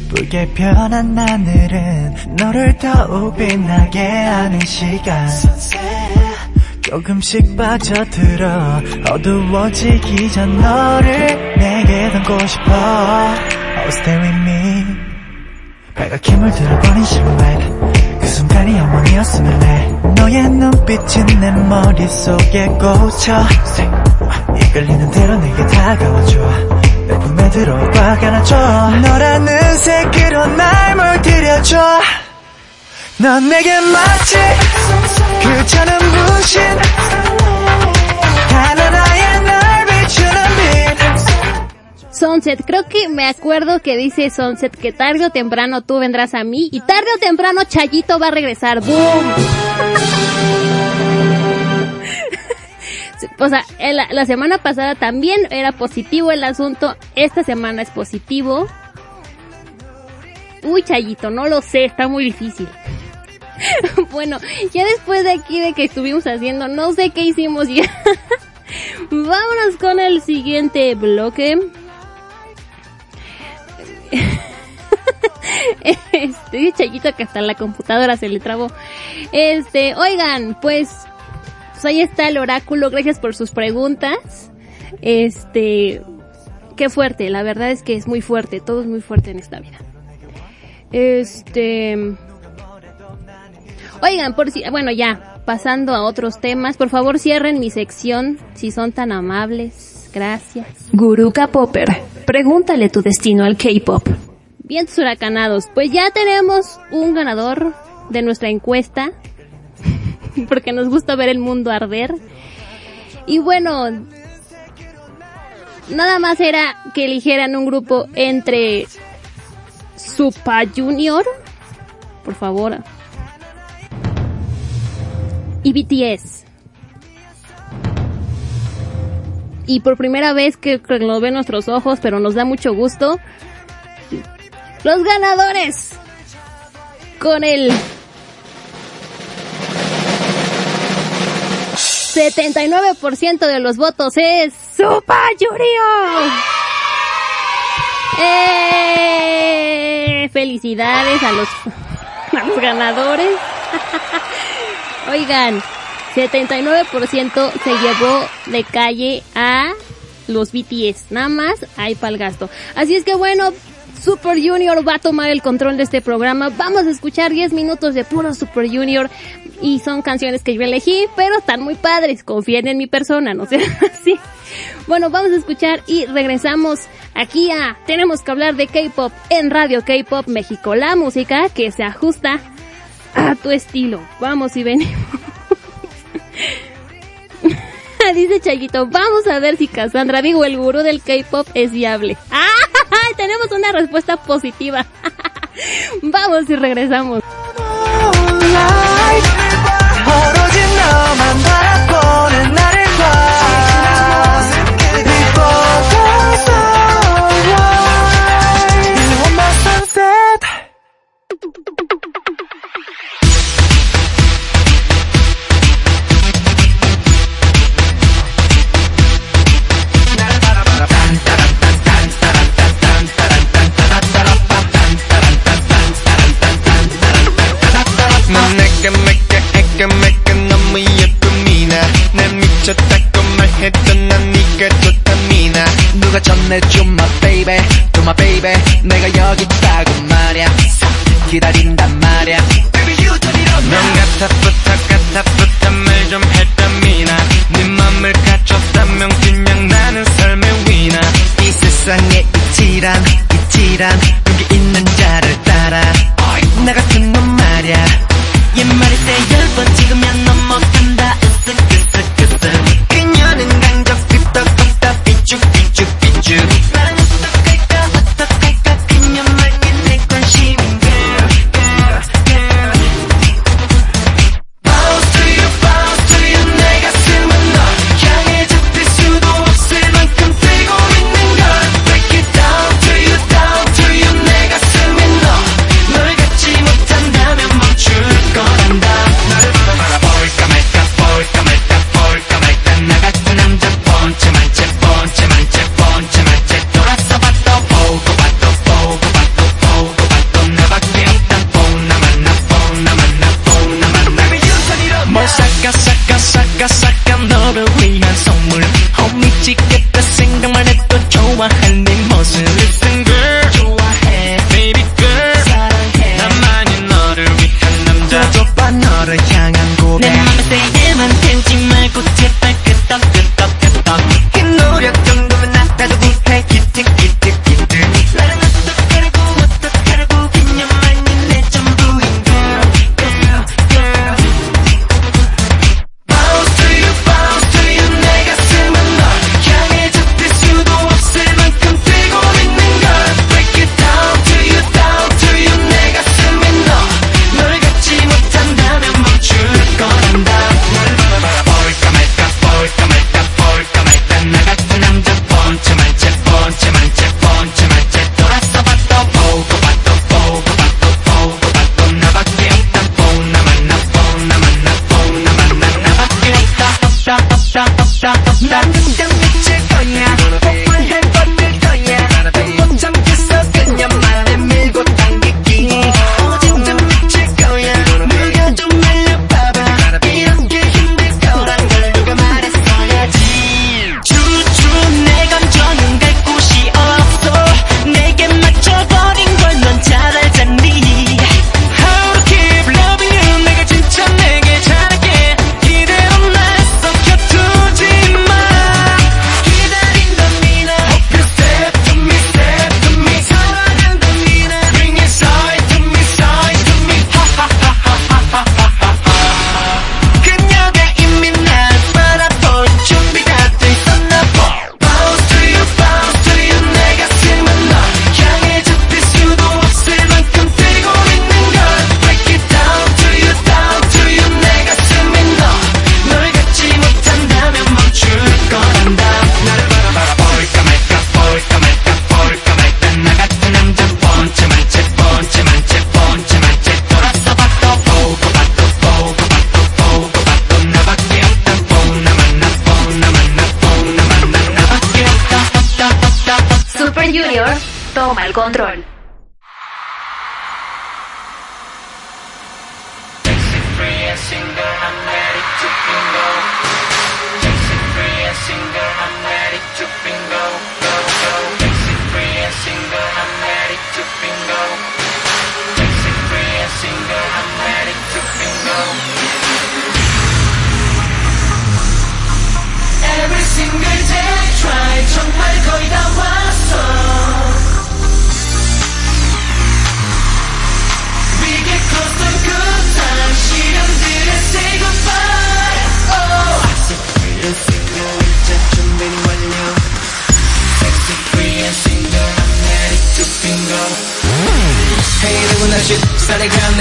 예쁘게 변한 하늘은 너를 더욱 빛나게 하는 시간. 조금씩 빠져들어 어두워지기 전 너를 내게 담고 싶어. Oh stay with me 빨갛게 물들어버린 실루엣 그 순간이 영원이었으면 해. 너의 눈빛이 내 머릿속에 꽂혀. 이끌리는 대로 내게 다가와줘. 내 품에 들어와 안아줘. 너라는 색으로 날 물들여줘. 넌 내게 마치 그 저는 분신 Sunset, creo que me acuerdo que dice Sunset que tarde o temprano tú vendrás a mí y tarde o temprano Chayito va a regresar. ¡Boom! o sea, la, semana pasada también era positivo el asunto, esta semana es positivo. Uy, Chayito, no lo sé, está muy difícil. bueno, ya después de aquí de que estuvimos haciendo, no sé qué hicimos ya. Vámonos con el siguiente bloque. Este, Chayito que hasta la computadora se le trabó. Este, oigan, pues pues ahí está el oráculo, gracias por sus preguntas. Este, qué fuerte, la verdad es que es muy fuerte, todo es muy fuerte en esta vida. Este, oigan, por si, bueno ya, pasando a otros temas, por favor cierren mi sección si son tan amables. Gracias. Guruka Popper, pregúntale tu destino al K-pop. Bien huracanados, pues ya tenemos un ganador de nuestra encuesta porque nos gusta ver el mundo arder. Y bueno, nada más era que eligieran un grupo entre Super Junior, por favor, y BTS. Y por primera vez que, que nos ven nuestros ojos, pero nos da mucho gusto, los ganadores con el 79% de los votos es Super Yurio. ¡Eh! Felicidades a los, a los ganadores. Oigan, 79% se llevó de calle a los BTS. Nada más hay para el gasto. Así es que bueno, Super Junior va a tomar el control de este programa. Vamos a escuchar 10 minutos de puro Super Junior y son canciones que yo elegí, pero están muy padres. Confíen en mi persona, no sé así. Bueno, vamos a escuchar y regresamos aquí a Tenemos que hablar de K-pop en Radio K-pop México, la música que se ajusta a tu estilo. Vamos y venimos. Dice Chayito, vamos a ver si Cassandra, digo, el gurú del K-pop es viable. Tenemos una respuesta positiva. vamos y regresamos. 미쳤다고 말했던 난 니가 도타미나 누가 전해줘 my baby. to my baby. 내가 여기 있다고 말야. 기다린단 말야. Baby you turn it on 넌 같아 부탁 같아 부탁 말좀 했다미나 네 맘을 갖췄다면 그냥 나는 삶의 위나 이 세상에 이치란 이치란. 여기 있는 자를 따라. 나 같은 놈 말야. 옛말일 때열번 찍으면 넘어 perchangan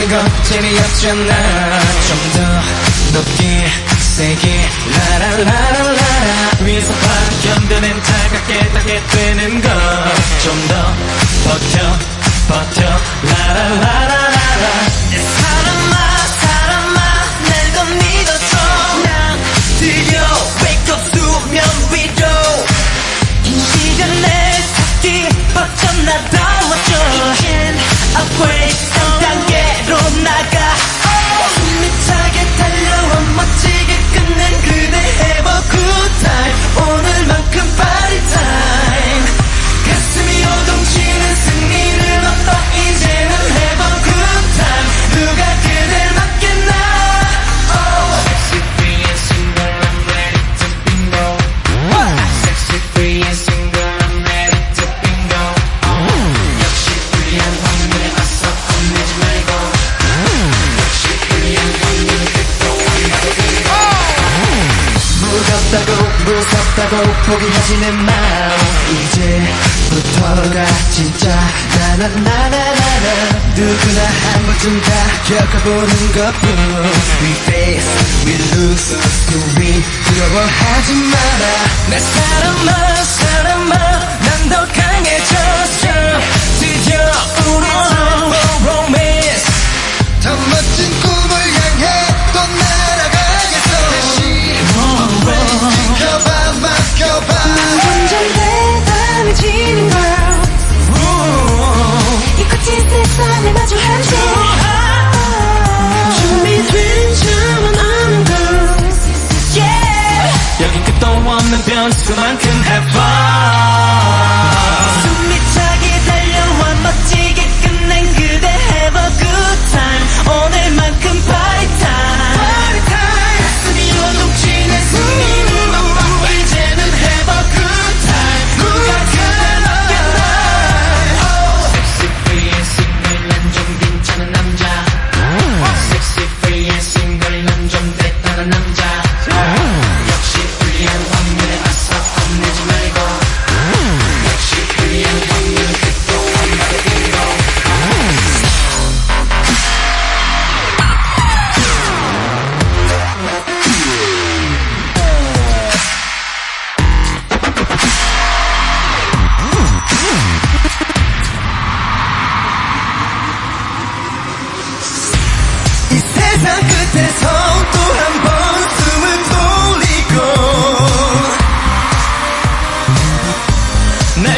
건 재미없잖아. 좀 더 높게 세게 라라라라라. 위에서 파견되는 차갑게 닿게 되는 건 좀 더 버텨 버텨 라라라라라 내 찾기 뻗쳐나다워줘 이젠 upgrade 3단계로 나가. 숨이 차게 달려와 멋지게 끝낸 무섭다고 포기하지 내 마음. 이제부터가 진짜 나나나나나나. 누구나 한 번쯤 다 겪어보는 것뿐. We face, we lose, to win 두려워하지 마라. 내 사람아 사람아 난 더 강해졌어. 드디어 우리 for 변수만큼 have fun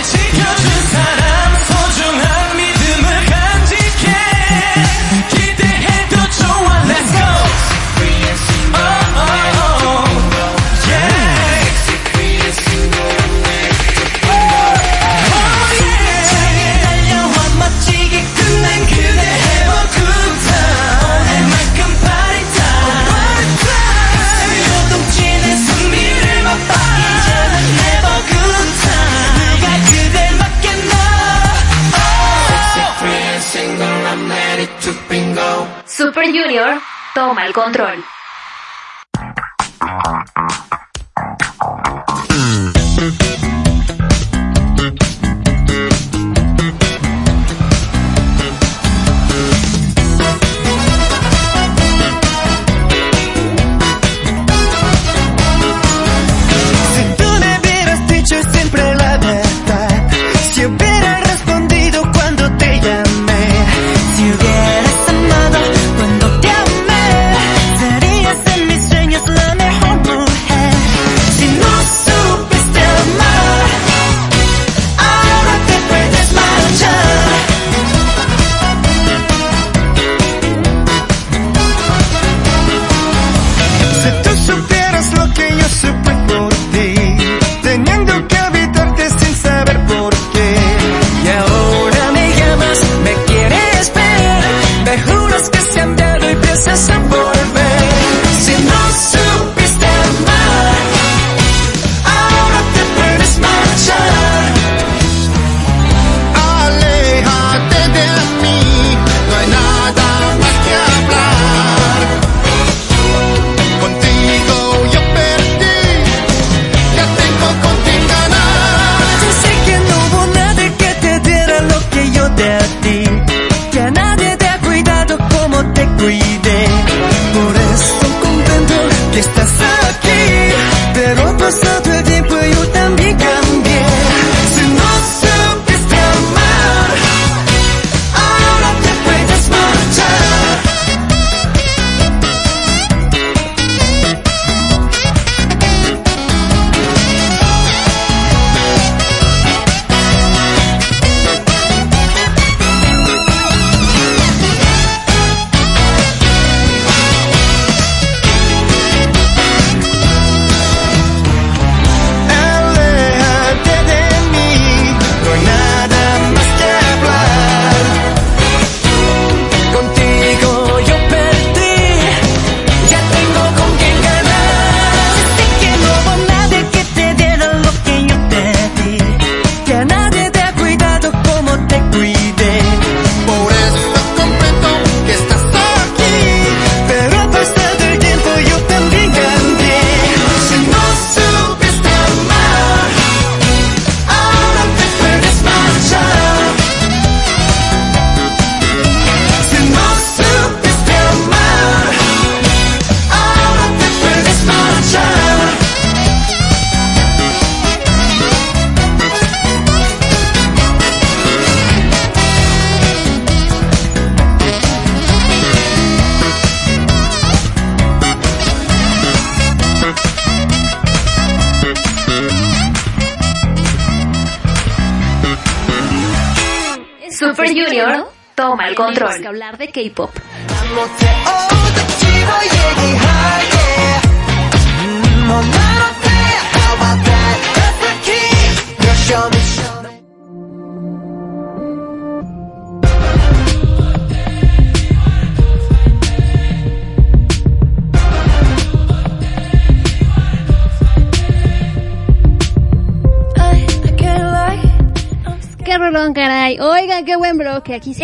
지켜준 사람 toma el control. Tenemos control. que hablar de K-pop. Qué buen bloque. Aquí sí.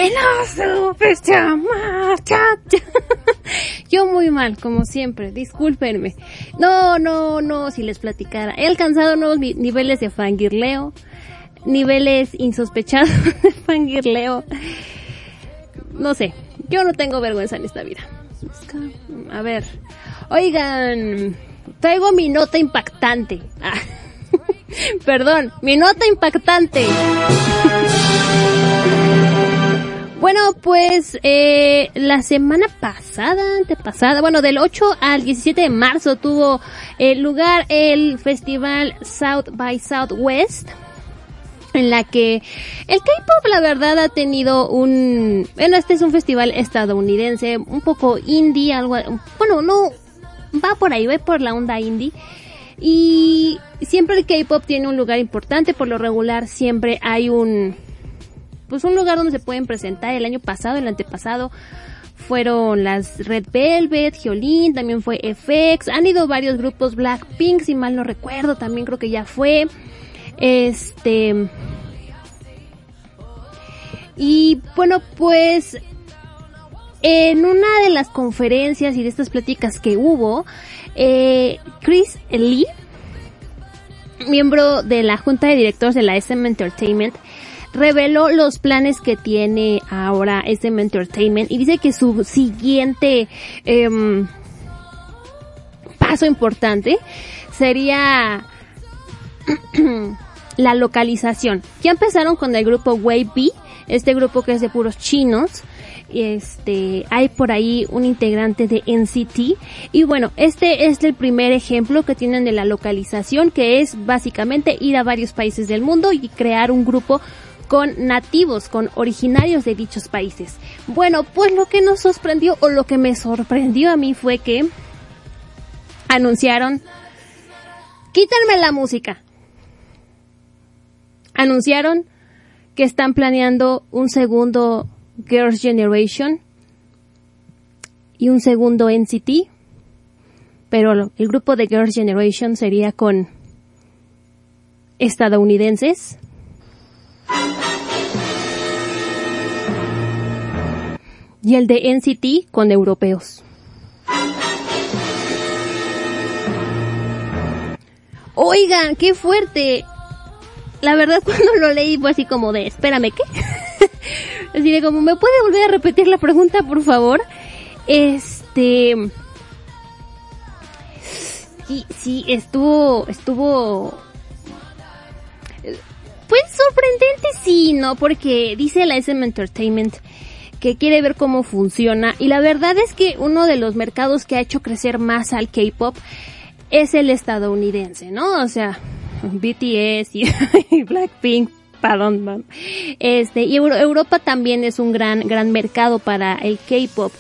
Cha. Yo muy mal, como siempre. Discúlpenme. No, no, no, si les platicara. He alcanzado nuevos ni- niveles de fangirleo. Niveles insospechados de fangirleo. No sé. Yo no tengo vergüenza en esta vida. A ver. Oigan. Traigo mi nota impactante. Ah. Perdón, mi nota impactante. Bueno, pues eh, la semana pasada, antepasada, bueno, del 8 al 17 de marzo tuvo eh, lugar el festival South by Southwest en la que el K-pop la verdad ha tenido un bueno este es un festival estadounidense un poco indie algo bueno no va por ahí va por la onda indie y siempre el K-pop tiene un lugar importante por lo regular siempre hay un pues un lugar donde se pueden presentar el año pasado el antepasado fueron las Red Velvet, Hyolyn, también fue FX, han ido varios grupos Blackpink, si mal no recuerdo, también creo que ya fue. Este. Y bueno, pues. En una de las conferencias y de estas pláticas que hubo, eh, Chris Lee, miembro de la junta de directores de la SM Entertainment, reveló los planes que tiene ahora SM Entertainment y dice que su siguiente em, paso importante sería la localización. Ya empezaron con el grupo Wave este grupo que es de puros chinos. Este, hay por ahí un integrante de NCT. Y bueno, este es el primer ejemplo que tienen de la localización, que es básicamente ir a varios países del mundo y crear un grupo con nativos, con originarios de dichos países. Bueno, pues lo que nos sorprendió o lo que me sorprendió a mí fue que anunciaron, quítenme la música. Anunciaron que están planeando un segundo Girls Generation y un segundo NCT, pero el grupo de Girls Generation sería con estadounidenses. Y el de NCT con europeos. Oigan, qué fuerte. La verdad cuando lo leí fue así como de, espérame, ¿qué? así de como, ¿me puede volver a repetir la pregunta, por favor? Este... Sí, sí, estuvo, estuvo, pues sorprendente sí, ¿no? Porque dice la SM Entertainment que quiere ver cómo funciona y la verdad es que uno de los mercados que ha hecho crecer más al K-pop es el estadounidense, ¿no? O sea, BTS y, Blackpink, perdón, este, y Euro- Europa también es un gran, gran mercado para el K-pop.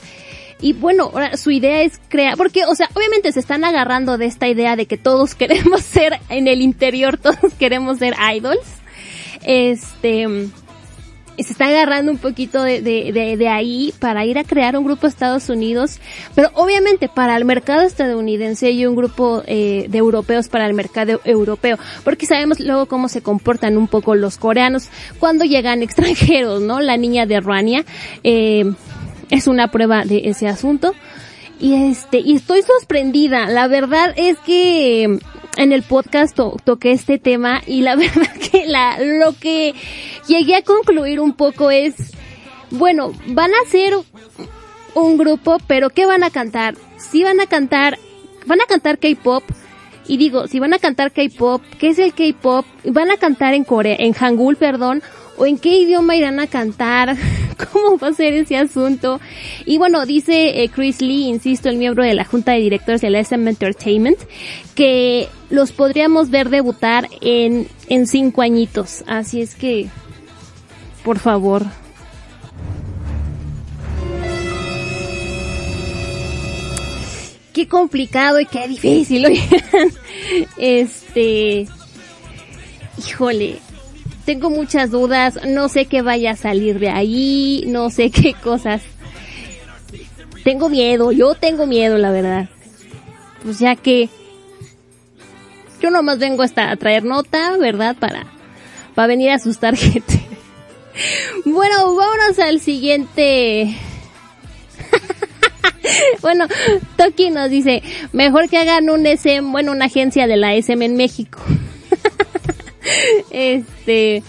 Y bueno, ahora su idea es crear, porque, o sea, obviamente se están agarrando de esta idea de que todos queremos ser, en el interior todos queremos ser idols. Este, se está agarrando un poquito de, de, de, ahí para ir a crear un grupo Estados Unidos, pero obviamente para el mercado estadounidense y un grupo eh, de europeos para el mercado europeo, porque sabemos luego cómo se comportan un poco los coreanos cuando llegan extranjeros, ¿no? La niña de Ruania eh, es una prueba de ese asunto. Y este, y estoy sorprendida. La verdad es que en el podcast to- toqué este tema y la verdad que la, lo que llegué a concluir un poco es, bueno, van a ser un grupo, pero ¿qué van a cantar? Si van a cantar, van a cantar K-pop, y digo, si van a cantar K-pop, ¿qué es el K-pop? ¿Van a cantar en Corea, en Hangul, perdón? ¿O en qué idioma irán a cantar? ¿Cómo va a ser ese asunto? Y bueno, dice eh, Chris Lee, insisto, el miembro de la junta de directores de la SM Entertainment, que los podríamos ver debutar en, en cinco añitos. Así es que, por favor. Qué complicado y qué difícil, oigan. Este, híjole, tengo muchas dudas, no sé qué vaya a salir de ahí, no sé qué cosas. Tengo miedo, yo tengo miedo, la verdad. Pues ya que yo nomás vengo hasta a traer nota, ¿verdad? Para, para venir a asustar gente. Bueno, vámonos al siguiente. bueno, Toki nos dice, mejor que hagan un SM, bueno, una agencia de la SM en México. Este,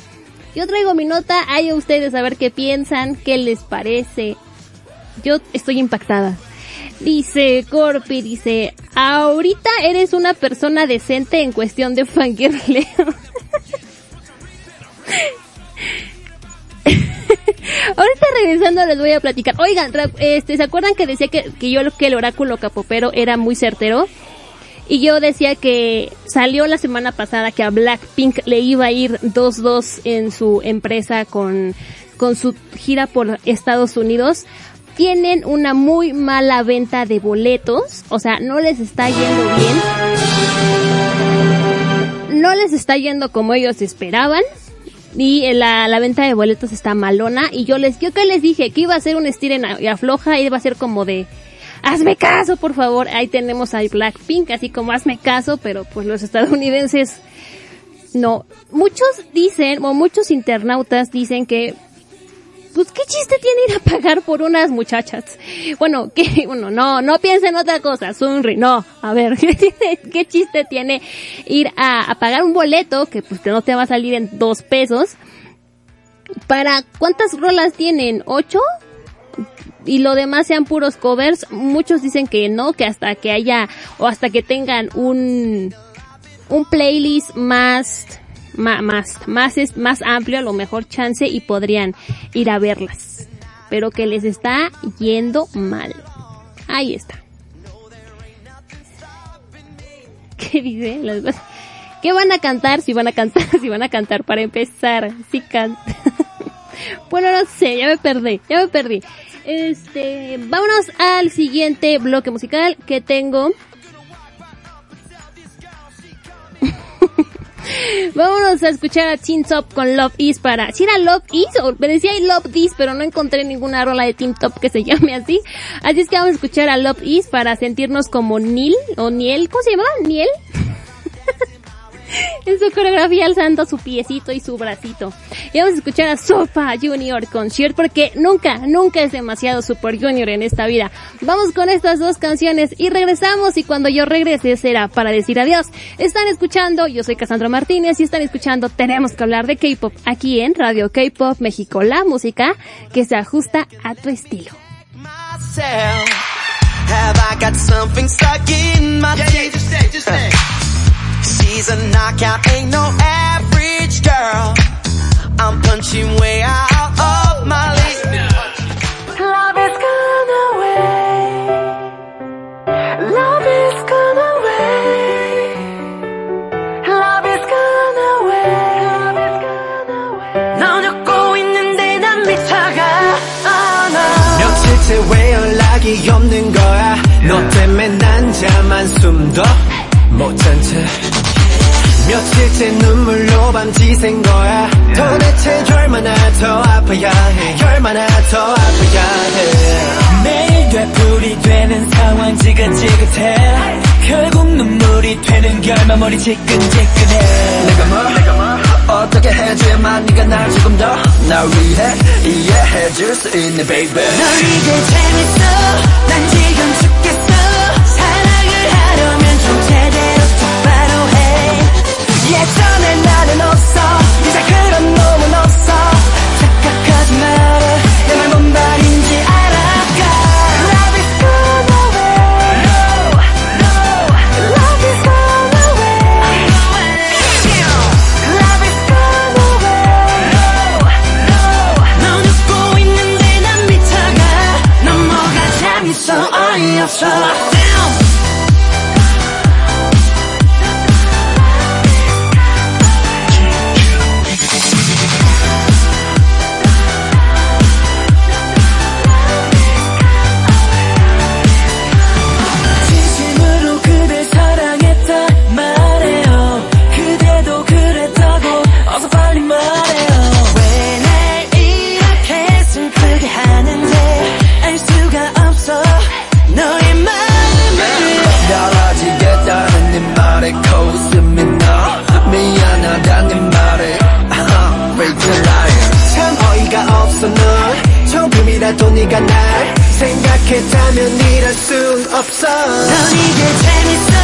yo traigo mi nota, hay ustedes a ver qué piensan, qué les parece. Yo estoy impactada. Dice Corpi, dice, ahorita eres una persona decente en cuestión de fangirleo. Ahorita regresando les voy a platicar. Oigan, este, ¿se acuerdan que decía que, que yo que el oráculo capopero era muy certero? Y yo decía que salió la semana pasada que a Blackpink le iba a ir 2-2 en su empresa con, con su gira por Estados Unidos. Tienen una muy mala venta de boletos, o sea, no les está yendo bien. No les está yendo como ellos esperaban. Y la, la venta de boletos está malona. Y yo les, yo que les dije que iba a ser un estiren y afloja, iba a ser como de, hazme caso, por favor. Ahí tenemos a Blackpink, así como hazme caso, pero pues los estadounidenses no. Muchos dicen, o muchos internautas dicen que, pues qué chiste tiene ir a pagar por unas muchachas. Bueno, que, bueno, no, no piensen otra cosa, Sunri, no. A ver, ¿qué, chiste tiene ir a, a pagar un boleto que pues que no te va a salir en dos pesos? ¿Para cuántas rolas tienen? ¿Ocho? Y lo demás sean puros covers, muchos dicen que no, que hasta que haya o hasta que tengan un un playlist más ma- más más es- más amplio, a lo mejor chance y podrían ir a verlas. Pero que les está yendo mal. Ahí está. ¿Qué dice? ¿Qué van a cantar? Si van a cantar, si van a cantar para empezar, si can bueno, no sé, ya me perdí, ya me perdí. Este, vámonos al siguiente bloque musical que tengo. Vámonos a escuchar a Teen Top con Love Is para... Si era Love Is o me decía Love This, pero no encontré ninguna rola de Teen Top que se llame así. Así es que vamos a escuchar a Love Is para sentirnos como Neil o Niel, ¿cómo se llamaba? Niel. en su coreografía alzando su piecito y su bracito. Y vamos a escuchar a Sopa Junior Concert porque nunca, nunca es demasiado Super Junior en esta vida. Vamos con estas dos canciones y regresamos y cuando yo regrese será para decir adiós. Están escuchando, yo soy Casandra Martínez y están escuchando Tenemos que hablar de K-Pop aquí en Radio K-Pop México, la música que se ajusta a tu estilo. She's a knockout, ain't no average girl. I'm punching way out of my league. Love is gone away. Love is gone away. Love is gone away. Love is gone away. 넌 웃고 있는데 난 미쳐가. Oh no. 며칠째 왜 연락이 없는 거야? 너 때문에 난 자만 숨도 못 잔 채. 며칠째 눈물로 밤지샌 거야. 도대체 얼마나 더 아파야 해? 얼마나 더 아파야 해? 매일 되풀이 되는 상황 지긋지긋해. 결국 눈물이 되는 결말머리 지끈지끈해. 내가 뭘 내가 뭐 어떻게 해줘야만 네가 날 조금 더 나 위해 이해해줄 수 있네 baby? 넌 이제 재밌어. 난 지금 죽겠어. 예전에 나는 없어 이제 그런 놈은 없어 착각하지 마라 내말 뭔 말인지 알아가 Love is gone away No, no Love is gone away I'm going Love is gone away No, no 넌 웃고 있는데 난 미쳐가 넘어가 잠이 서 어이없어 네가 날 생각했다면 이럴 순 없어. 넌 이제 재밌어.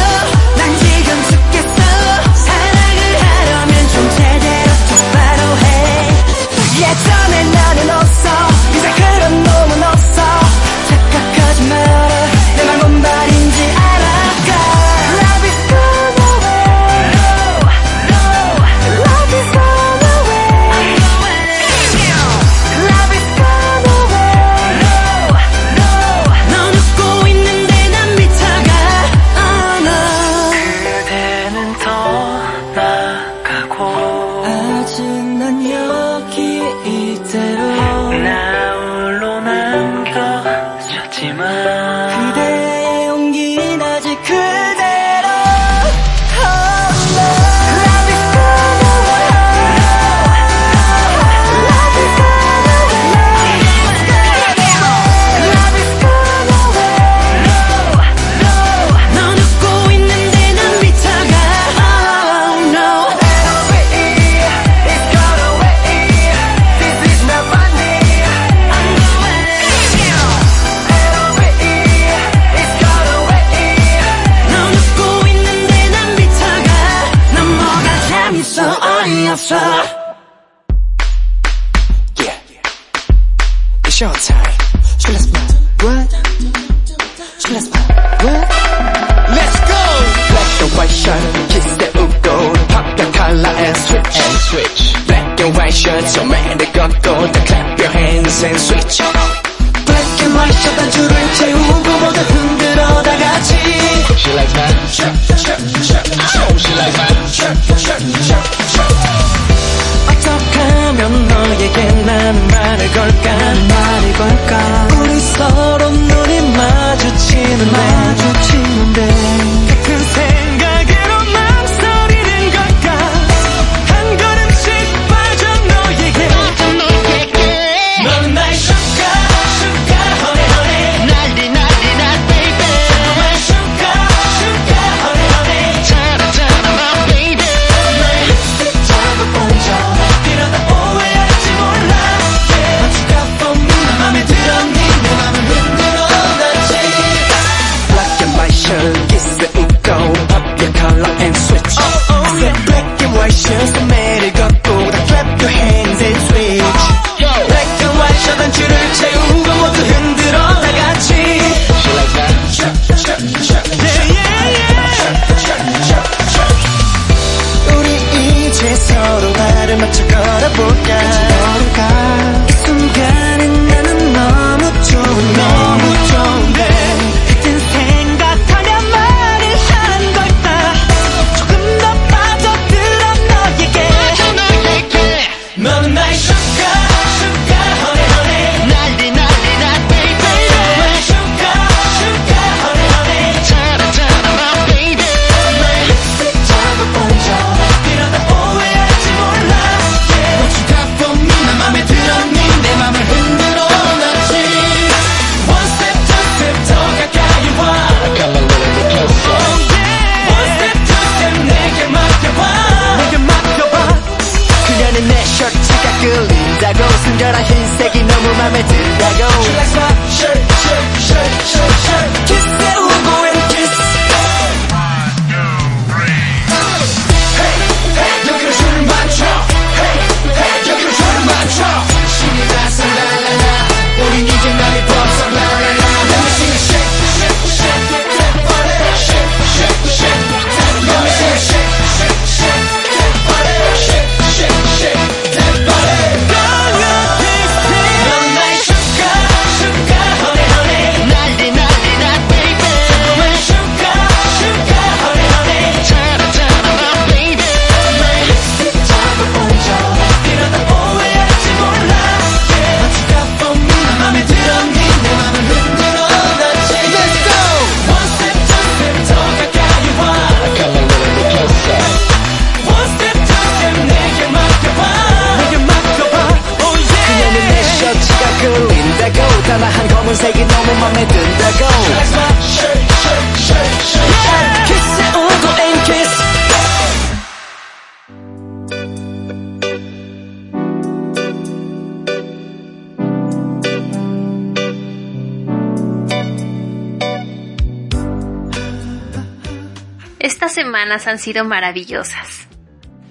Han sido maravillosas.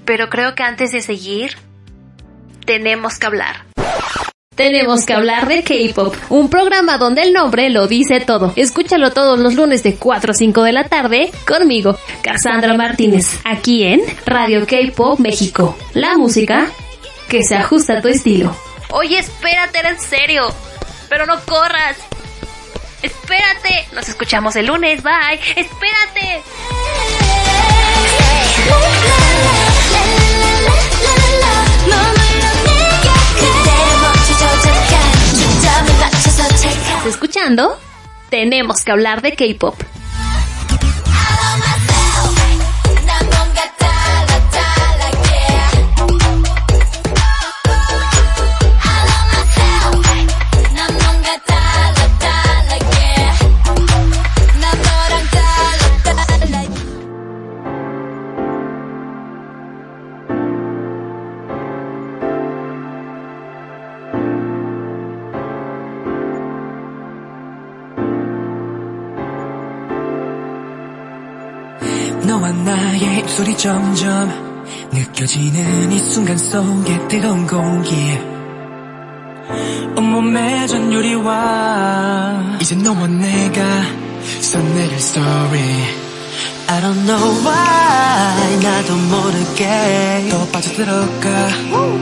Pero creo que antes de seguir, tenemos que hablar. Tenemos que hablar de K-Pop, un programa donde el nombre lo dice todo. Escúchalo todos los lunes de 4 a 5 de la tarde conmigo, Cassandra Martínez, aquí en Radio K-Pop México. La música que se ajusta a tu estilo. Oye, espérate, era en serio. Pero no corras. Espérate. Nos escuchamos el lunes. Bye. Espérate. ¿Estás escuchando? Tenemos que hablar de K-pop. 너와 나의 입술이 점점 느껴지는 이 순간 속에 뜨거운 공기 온몸에 전율이와 이제 너와 내가 써내릴 story I don't know why 나도 모르게 더 빠져들어가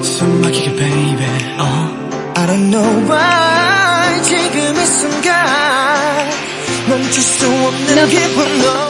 숨 막히게 baby uh. I don't know why 지금 이 순간 멈출 수 없는 No. 기분 너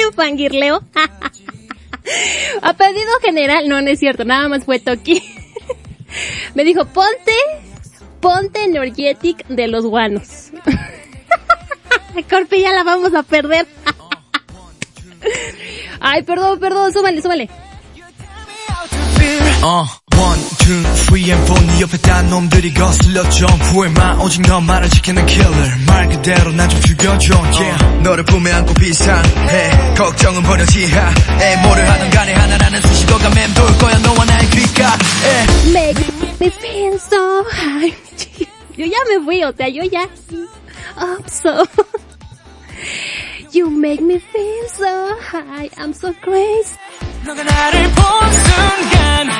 ¿Quieren fangirleo? A pedido general, no, no es cierto, nada más fue Toki. Me dijo, ponte, ponte energetic de los guanos. Corpi, ya la vamos a perder. Ay, perdón, perdón, súbale, súbale. 어, one, two, three and four 네 옆에 딴 놈들이 거슬려 점프해 마 오직 너만을 지키는 killer 말 그대로 나 좀 죽여줘 yeah. 너를 품에 안고 비상해 걱정은 버려 지하에 뭐를 하든 간에 하나라는 수식어가 맴돌 거야 너와 나의 귓가에 Make me feel so high. Yo ya me fui, o sea, yo ya. Up so. You make me feel so high. I'm so crazy. 너가 나를 본 순간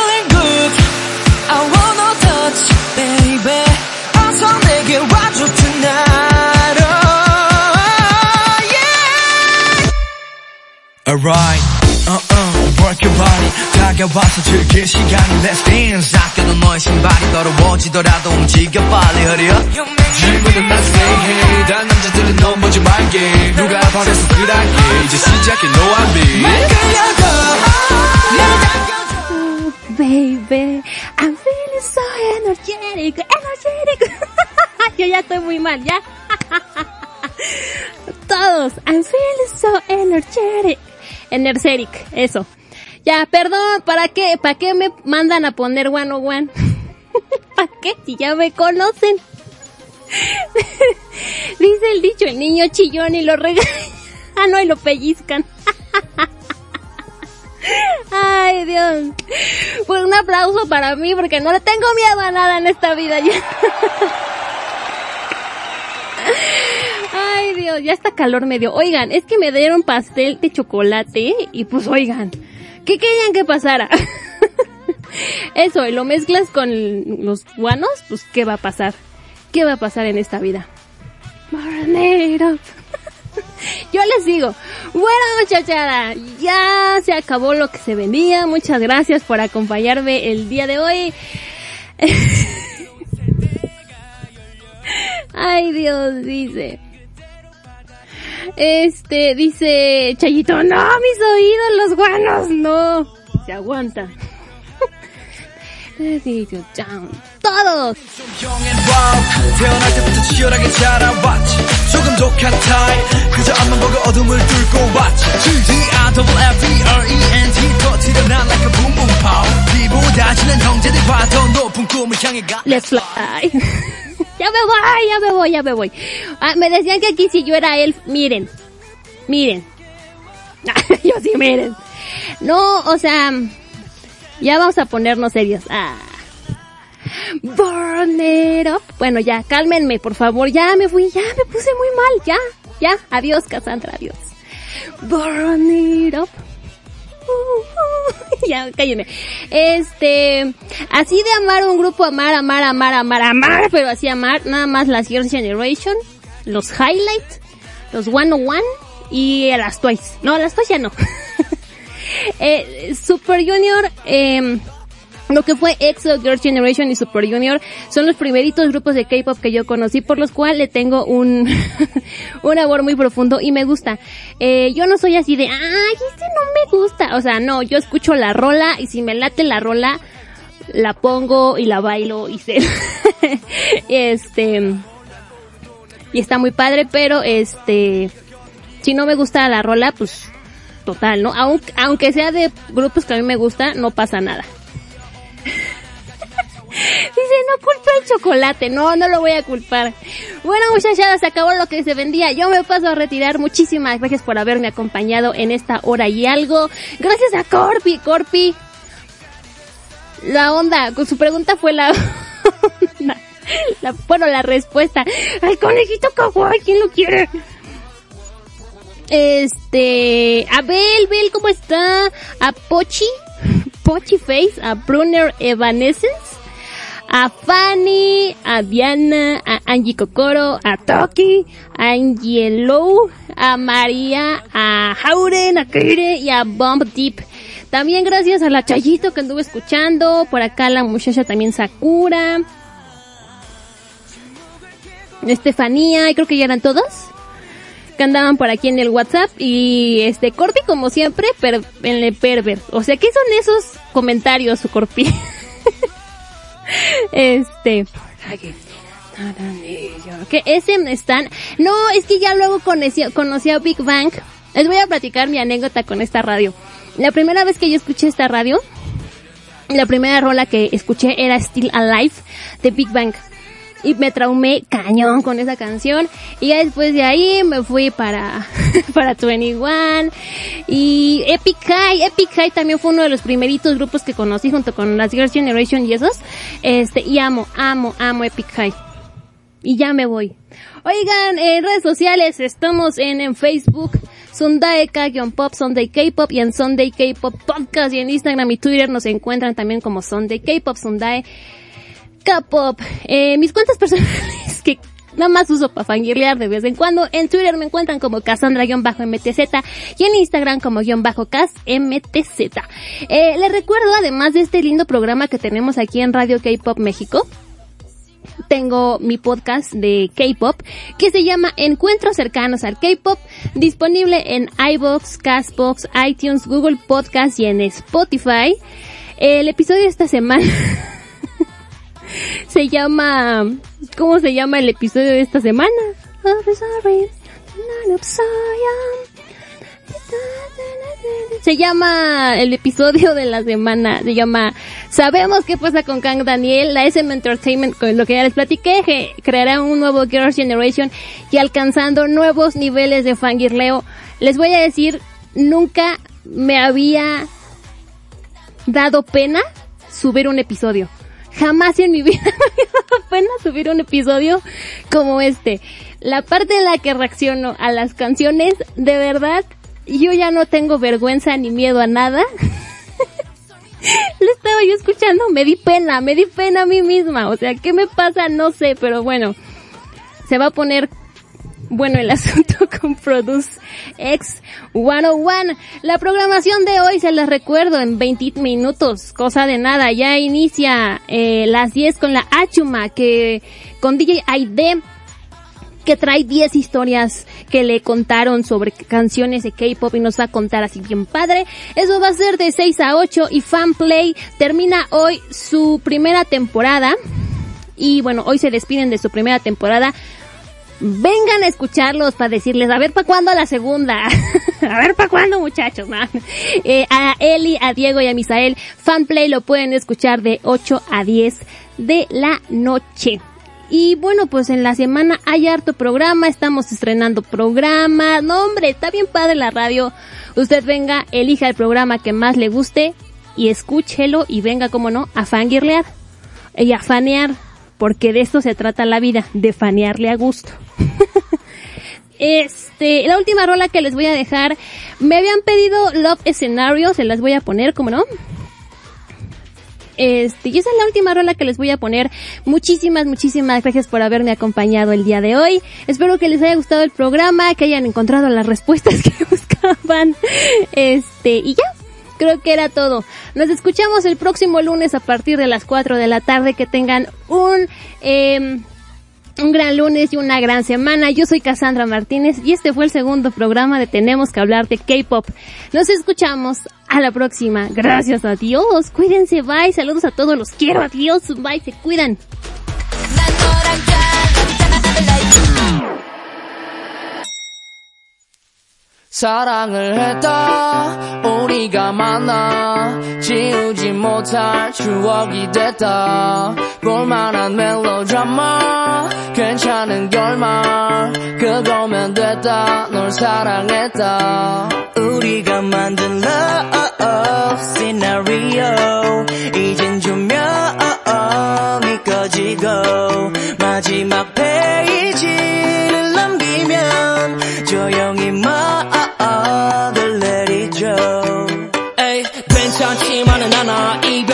Alright uh-uh work your body 다가와서 즐길 시간이 Let's dance 아껴둔 너의 신발이 더러워지더라도 움직여 빨리 hurry up 질문은 난 say hey 단 남자들은 넘보지 말게 누가 버려서 그랄게 이제 시작해 no I'm me 날 끌려가 날 당겨줘 baby, I'm feeling so energetic, energetic. Yo ya estoy muy mal, ya. Todos, I'm feeling so energetic. Energetic, eso. Ya, perdón, ¿para qué? ¿Para qué me mandan a poner one on one? ¿Para qué? Si ya me conocen. Dice el dicho, el niño chillón y lo regañan. Ah, no, y lo pellizcan. Ay, Dios. Pues un aplauso para mí porque no le tengo miedo a nada en esta vida ya. Dios, ya está calor medio. Oigan, es que me dieron pastel de chocolate y pues oigan, ¿qué querían que pasara? Eso, y lo mezclas con los guanos, pues ¿qué va a pasar? ¿Qué va a pasar en esta vida? Yo les digo, bueno muchachada, ya se acabó lo que se venía. Muchas gracias por acompañarme el día de hoy. Ay Dios, dice. Este, dice Chayito, no, mis oídos, los guanos, no. Se aguanta. Todos. Let's fly. ya me voy, ya me voy, ya me voy. Ah, me decían que aquí si yo era elf, miren. Miren. yo sí, miren. No, o sea, ya vamos a ponernos serios. Ah. Burn it up. Bueno, ya, cálmenme, por favor. Ya me fui, ya me puse muy mal. Ya, ya. Adiós, Cassandra, adiós. Burn it up. ya, cállenme. Este, así de amar un grupo, amar, amar, amar, amar, amar, pero así amar, nada más las Girls Generation, los Highlights, los 101 y las Twice. No, las Twice ya no. eh, Super Junior, eh, lo que fue EXO, Girls Generation y Super Junior son los primeritos grupos de K-pop que yo conocí, por los cuales le tengo un, un amor muy profundo y me gusta. Eh, yo no soy así de, ay, este no me gusta. O sea, no, yo escucho la rola y si me late la rola, la pongo y la bailo y se, este, y está muy padre, pero este, si no me gusta la rola, pues, total, ¿no? Aunque, aunque sea de grupos que a mí me gusta, no pasa nada. Dice, no culpa el chocolate. No, no lo voy a culpar. Bueno, muchachadas, se acabó lo que se vendía. Yo me paso a retirar. Muchísimas gracias por haberme acompañado en esta hora y algo. Gracias a Corpi, Corpi. La onda, con su pregunta fue la... la bueno, la respuesta. Al conejito kawaii, ¿quién lo quiere? Este, a Bel, Bel, ¿cómo está? A Pochi, Pochi Face, a Brunner Evanescence, a Fanny, a Diana, a Angie Kokoro, a Toki, a Angielo, a María, a Jauren, a Keire y a Bomb Deep. También gracias a la Chayito que anduve escuchando, por acá la muchacha también Sakura, Estefanía, y creo que ya eran todos andaban por aquí en el WhatsApp y este Corpi como siempre per, en el perver. O sea, ¿qué son esos comentarios, Corpi? este que ese están no es que ya luego conocí, conocí a Big Bang les voy a platicar mi anécdota con esta radio la primera vez que yo escuché esta radio la primera rola que escuché era Still Alive de Big Bang y me traumé cañón con esa canción. Y ya después de ahí me fui para para 21 y Epic High Epic High también fue uno de los primeritos grupos que conocí junto con las Girls Generation y esos. Este y amo amo amo Epic High. Y ya me voy. Oigan en redes sociales estamos en, en Facebook Sundaeka-pop, Sunday K-pop y en Sunday K-pop podcast y en Instagram y Twitter nos encuentran también como Sunday K-pop, Sundae K-pop. Eh, mis cuentas personales que nada más uso para fangirlear de vez en cuando. En Twitter me encuentran como Cassandra-MTZ y en Instagram como guion bajo. Eh, les recuerdo además de este lindo programa que tenemos aquí en Radio K-Pop México. Tengo mi podcast de K-Pop que se llama Encuentros cercanos al K-Pop, disponible en iBox, Castbox, iTunes, Google Podcast y en Spotify. El episodio de esta semana se llama, ¿cómo se llama el episodio de esta semana? Se llama el episodio de la semana, se llama Sabemos qué pasa con Kang Daniel, la SM Entertainment, con lo que ya les platiqué, que creará un nuevo Girls Generation y alcanzando nuevos niveles de fangirleo. Les voy a decir, nunca me había dado pena subir un episodio jamás en mi vida me había dado pena subir un episodio como este. La parte en la que reacciono a las canciones, de verdad, yo ya no tengo vergüenza ni miedo a nada. Lo estaba yo escuchando, me di pena, me di pena a mí misma. O sea, ¿qué me pasa? No sé, pero bueno. Se va a poner bueno el asunto con Produce X 101. La programación de hoy se las recuerdo en 20 minutos, cosa de nada. Ya inicia eh, las 10 con la Achuma, que con DJ Aide que trae 10 historias que le contaron sobre canciones de K-pop y nos va a contar así bien padre. Eso va a ser de 6 a 8 y Fanplay termina hoy su primera temporada. Y bueno, hoy se despiden de su primera temporada. Vengan a escucharlos para decirles, a ver para cuándo la segunda. a ver para cuándo muchachos. ¿no? Eh, a Eli, a Diego y a Misael, Fanplay lo pueden escuchar de 8 a 10 de la noche. Y bueno, pues en la semana hay harto programa, estamos estrenando programa. No, hombre, está bien padre la radio. Usted venga, elija el programa que más le guste y escúchelo y venga, como no, a fangirlear y a fanear, porque de esto se trata la vida, de fanearle a gusto. este, la última rola que les voy a dejar, me habían pedido Love Scenario, se las voy a poner, como no. Este, y esa es la última rola que les voy a poner. Muchísimas, muchísimas gracias por haberme acompañado el día de hoy. Espero que les haya gustado el programa, que hayan encontrado las respuestas que buscaban. Este, y ya. Creo que era todo. Nos escuchamos el próximo lunes a partir de las 4 de la tarde. Que tengan un, eh, un gran lunes y una gran semana. Yo soy Cassandra Martínez y este fue el segundo programa de Tenemos que hablar de K-Pop. Nos escuchamos a la próxima. Gracias, adiós. Cuídense, bye. Saludos a todos, los quiero. Adiós, bye. Se cuidan. 사랑을 했다. 우리가 만나 지우지 못할 추억이 됐다. 볼만한 멜로드라마 괜찮은 결말 그거면 됐다. 널 사랑했다. 우리가 만든 love scenario. 이젠 조명이 꺼지고 마지막 페이지를 넘기면 조용히 막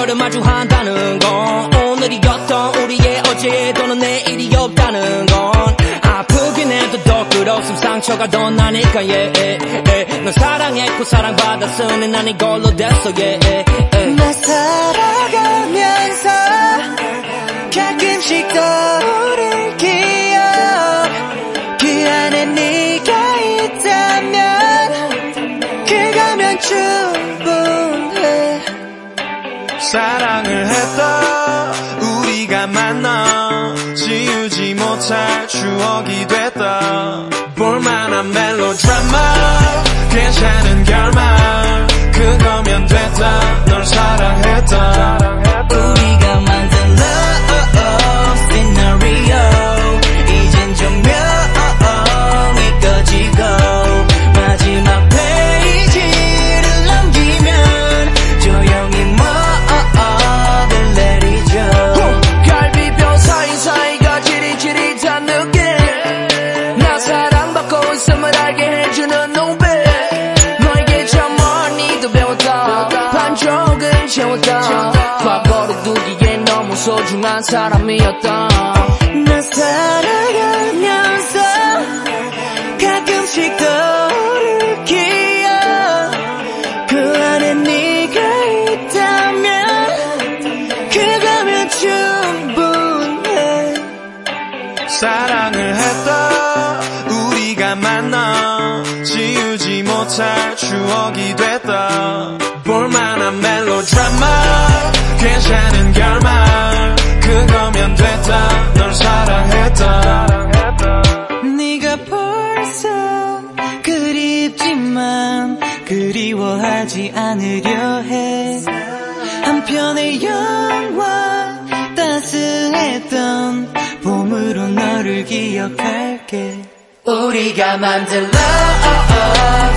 이별을 마주한다는 건 오늘이 어떤 우리의 어제 또는 내일이 없다는 건 아프긴 해도 더 끝없음 상처가 더 나니까 yeah, yeah. 널 사랑했고 사랑받았으니 난 이걸로 됐어 yeah, yeah, yeah. 나 살아가면서 가끔씩 떠오를 기 사랑을 했다 우리가 만나 지우지 못할 추억이 됐다 볼만한 멜로드라마 괜찮은 결말 그거면 됐다. 널 사랑했 사람이었다 기억할게. 우리가 만든 love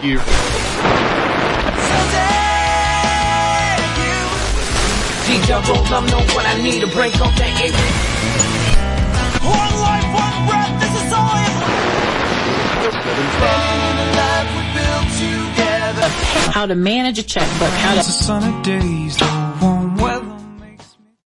here. DJ roll up, know what I need to break up that eight. One life, one breath, this is all I how to manage a checkbook, how to sunny days don't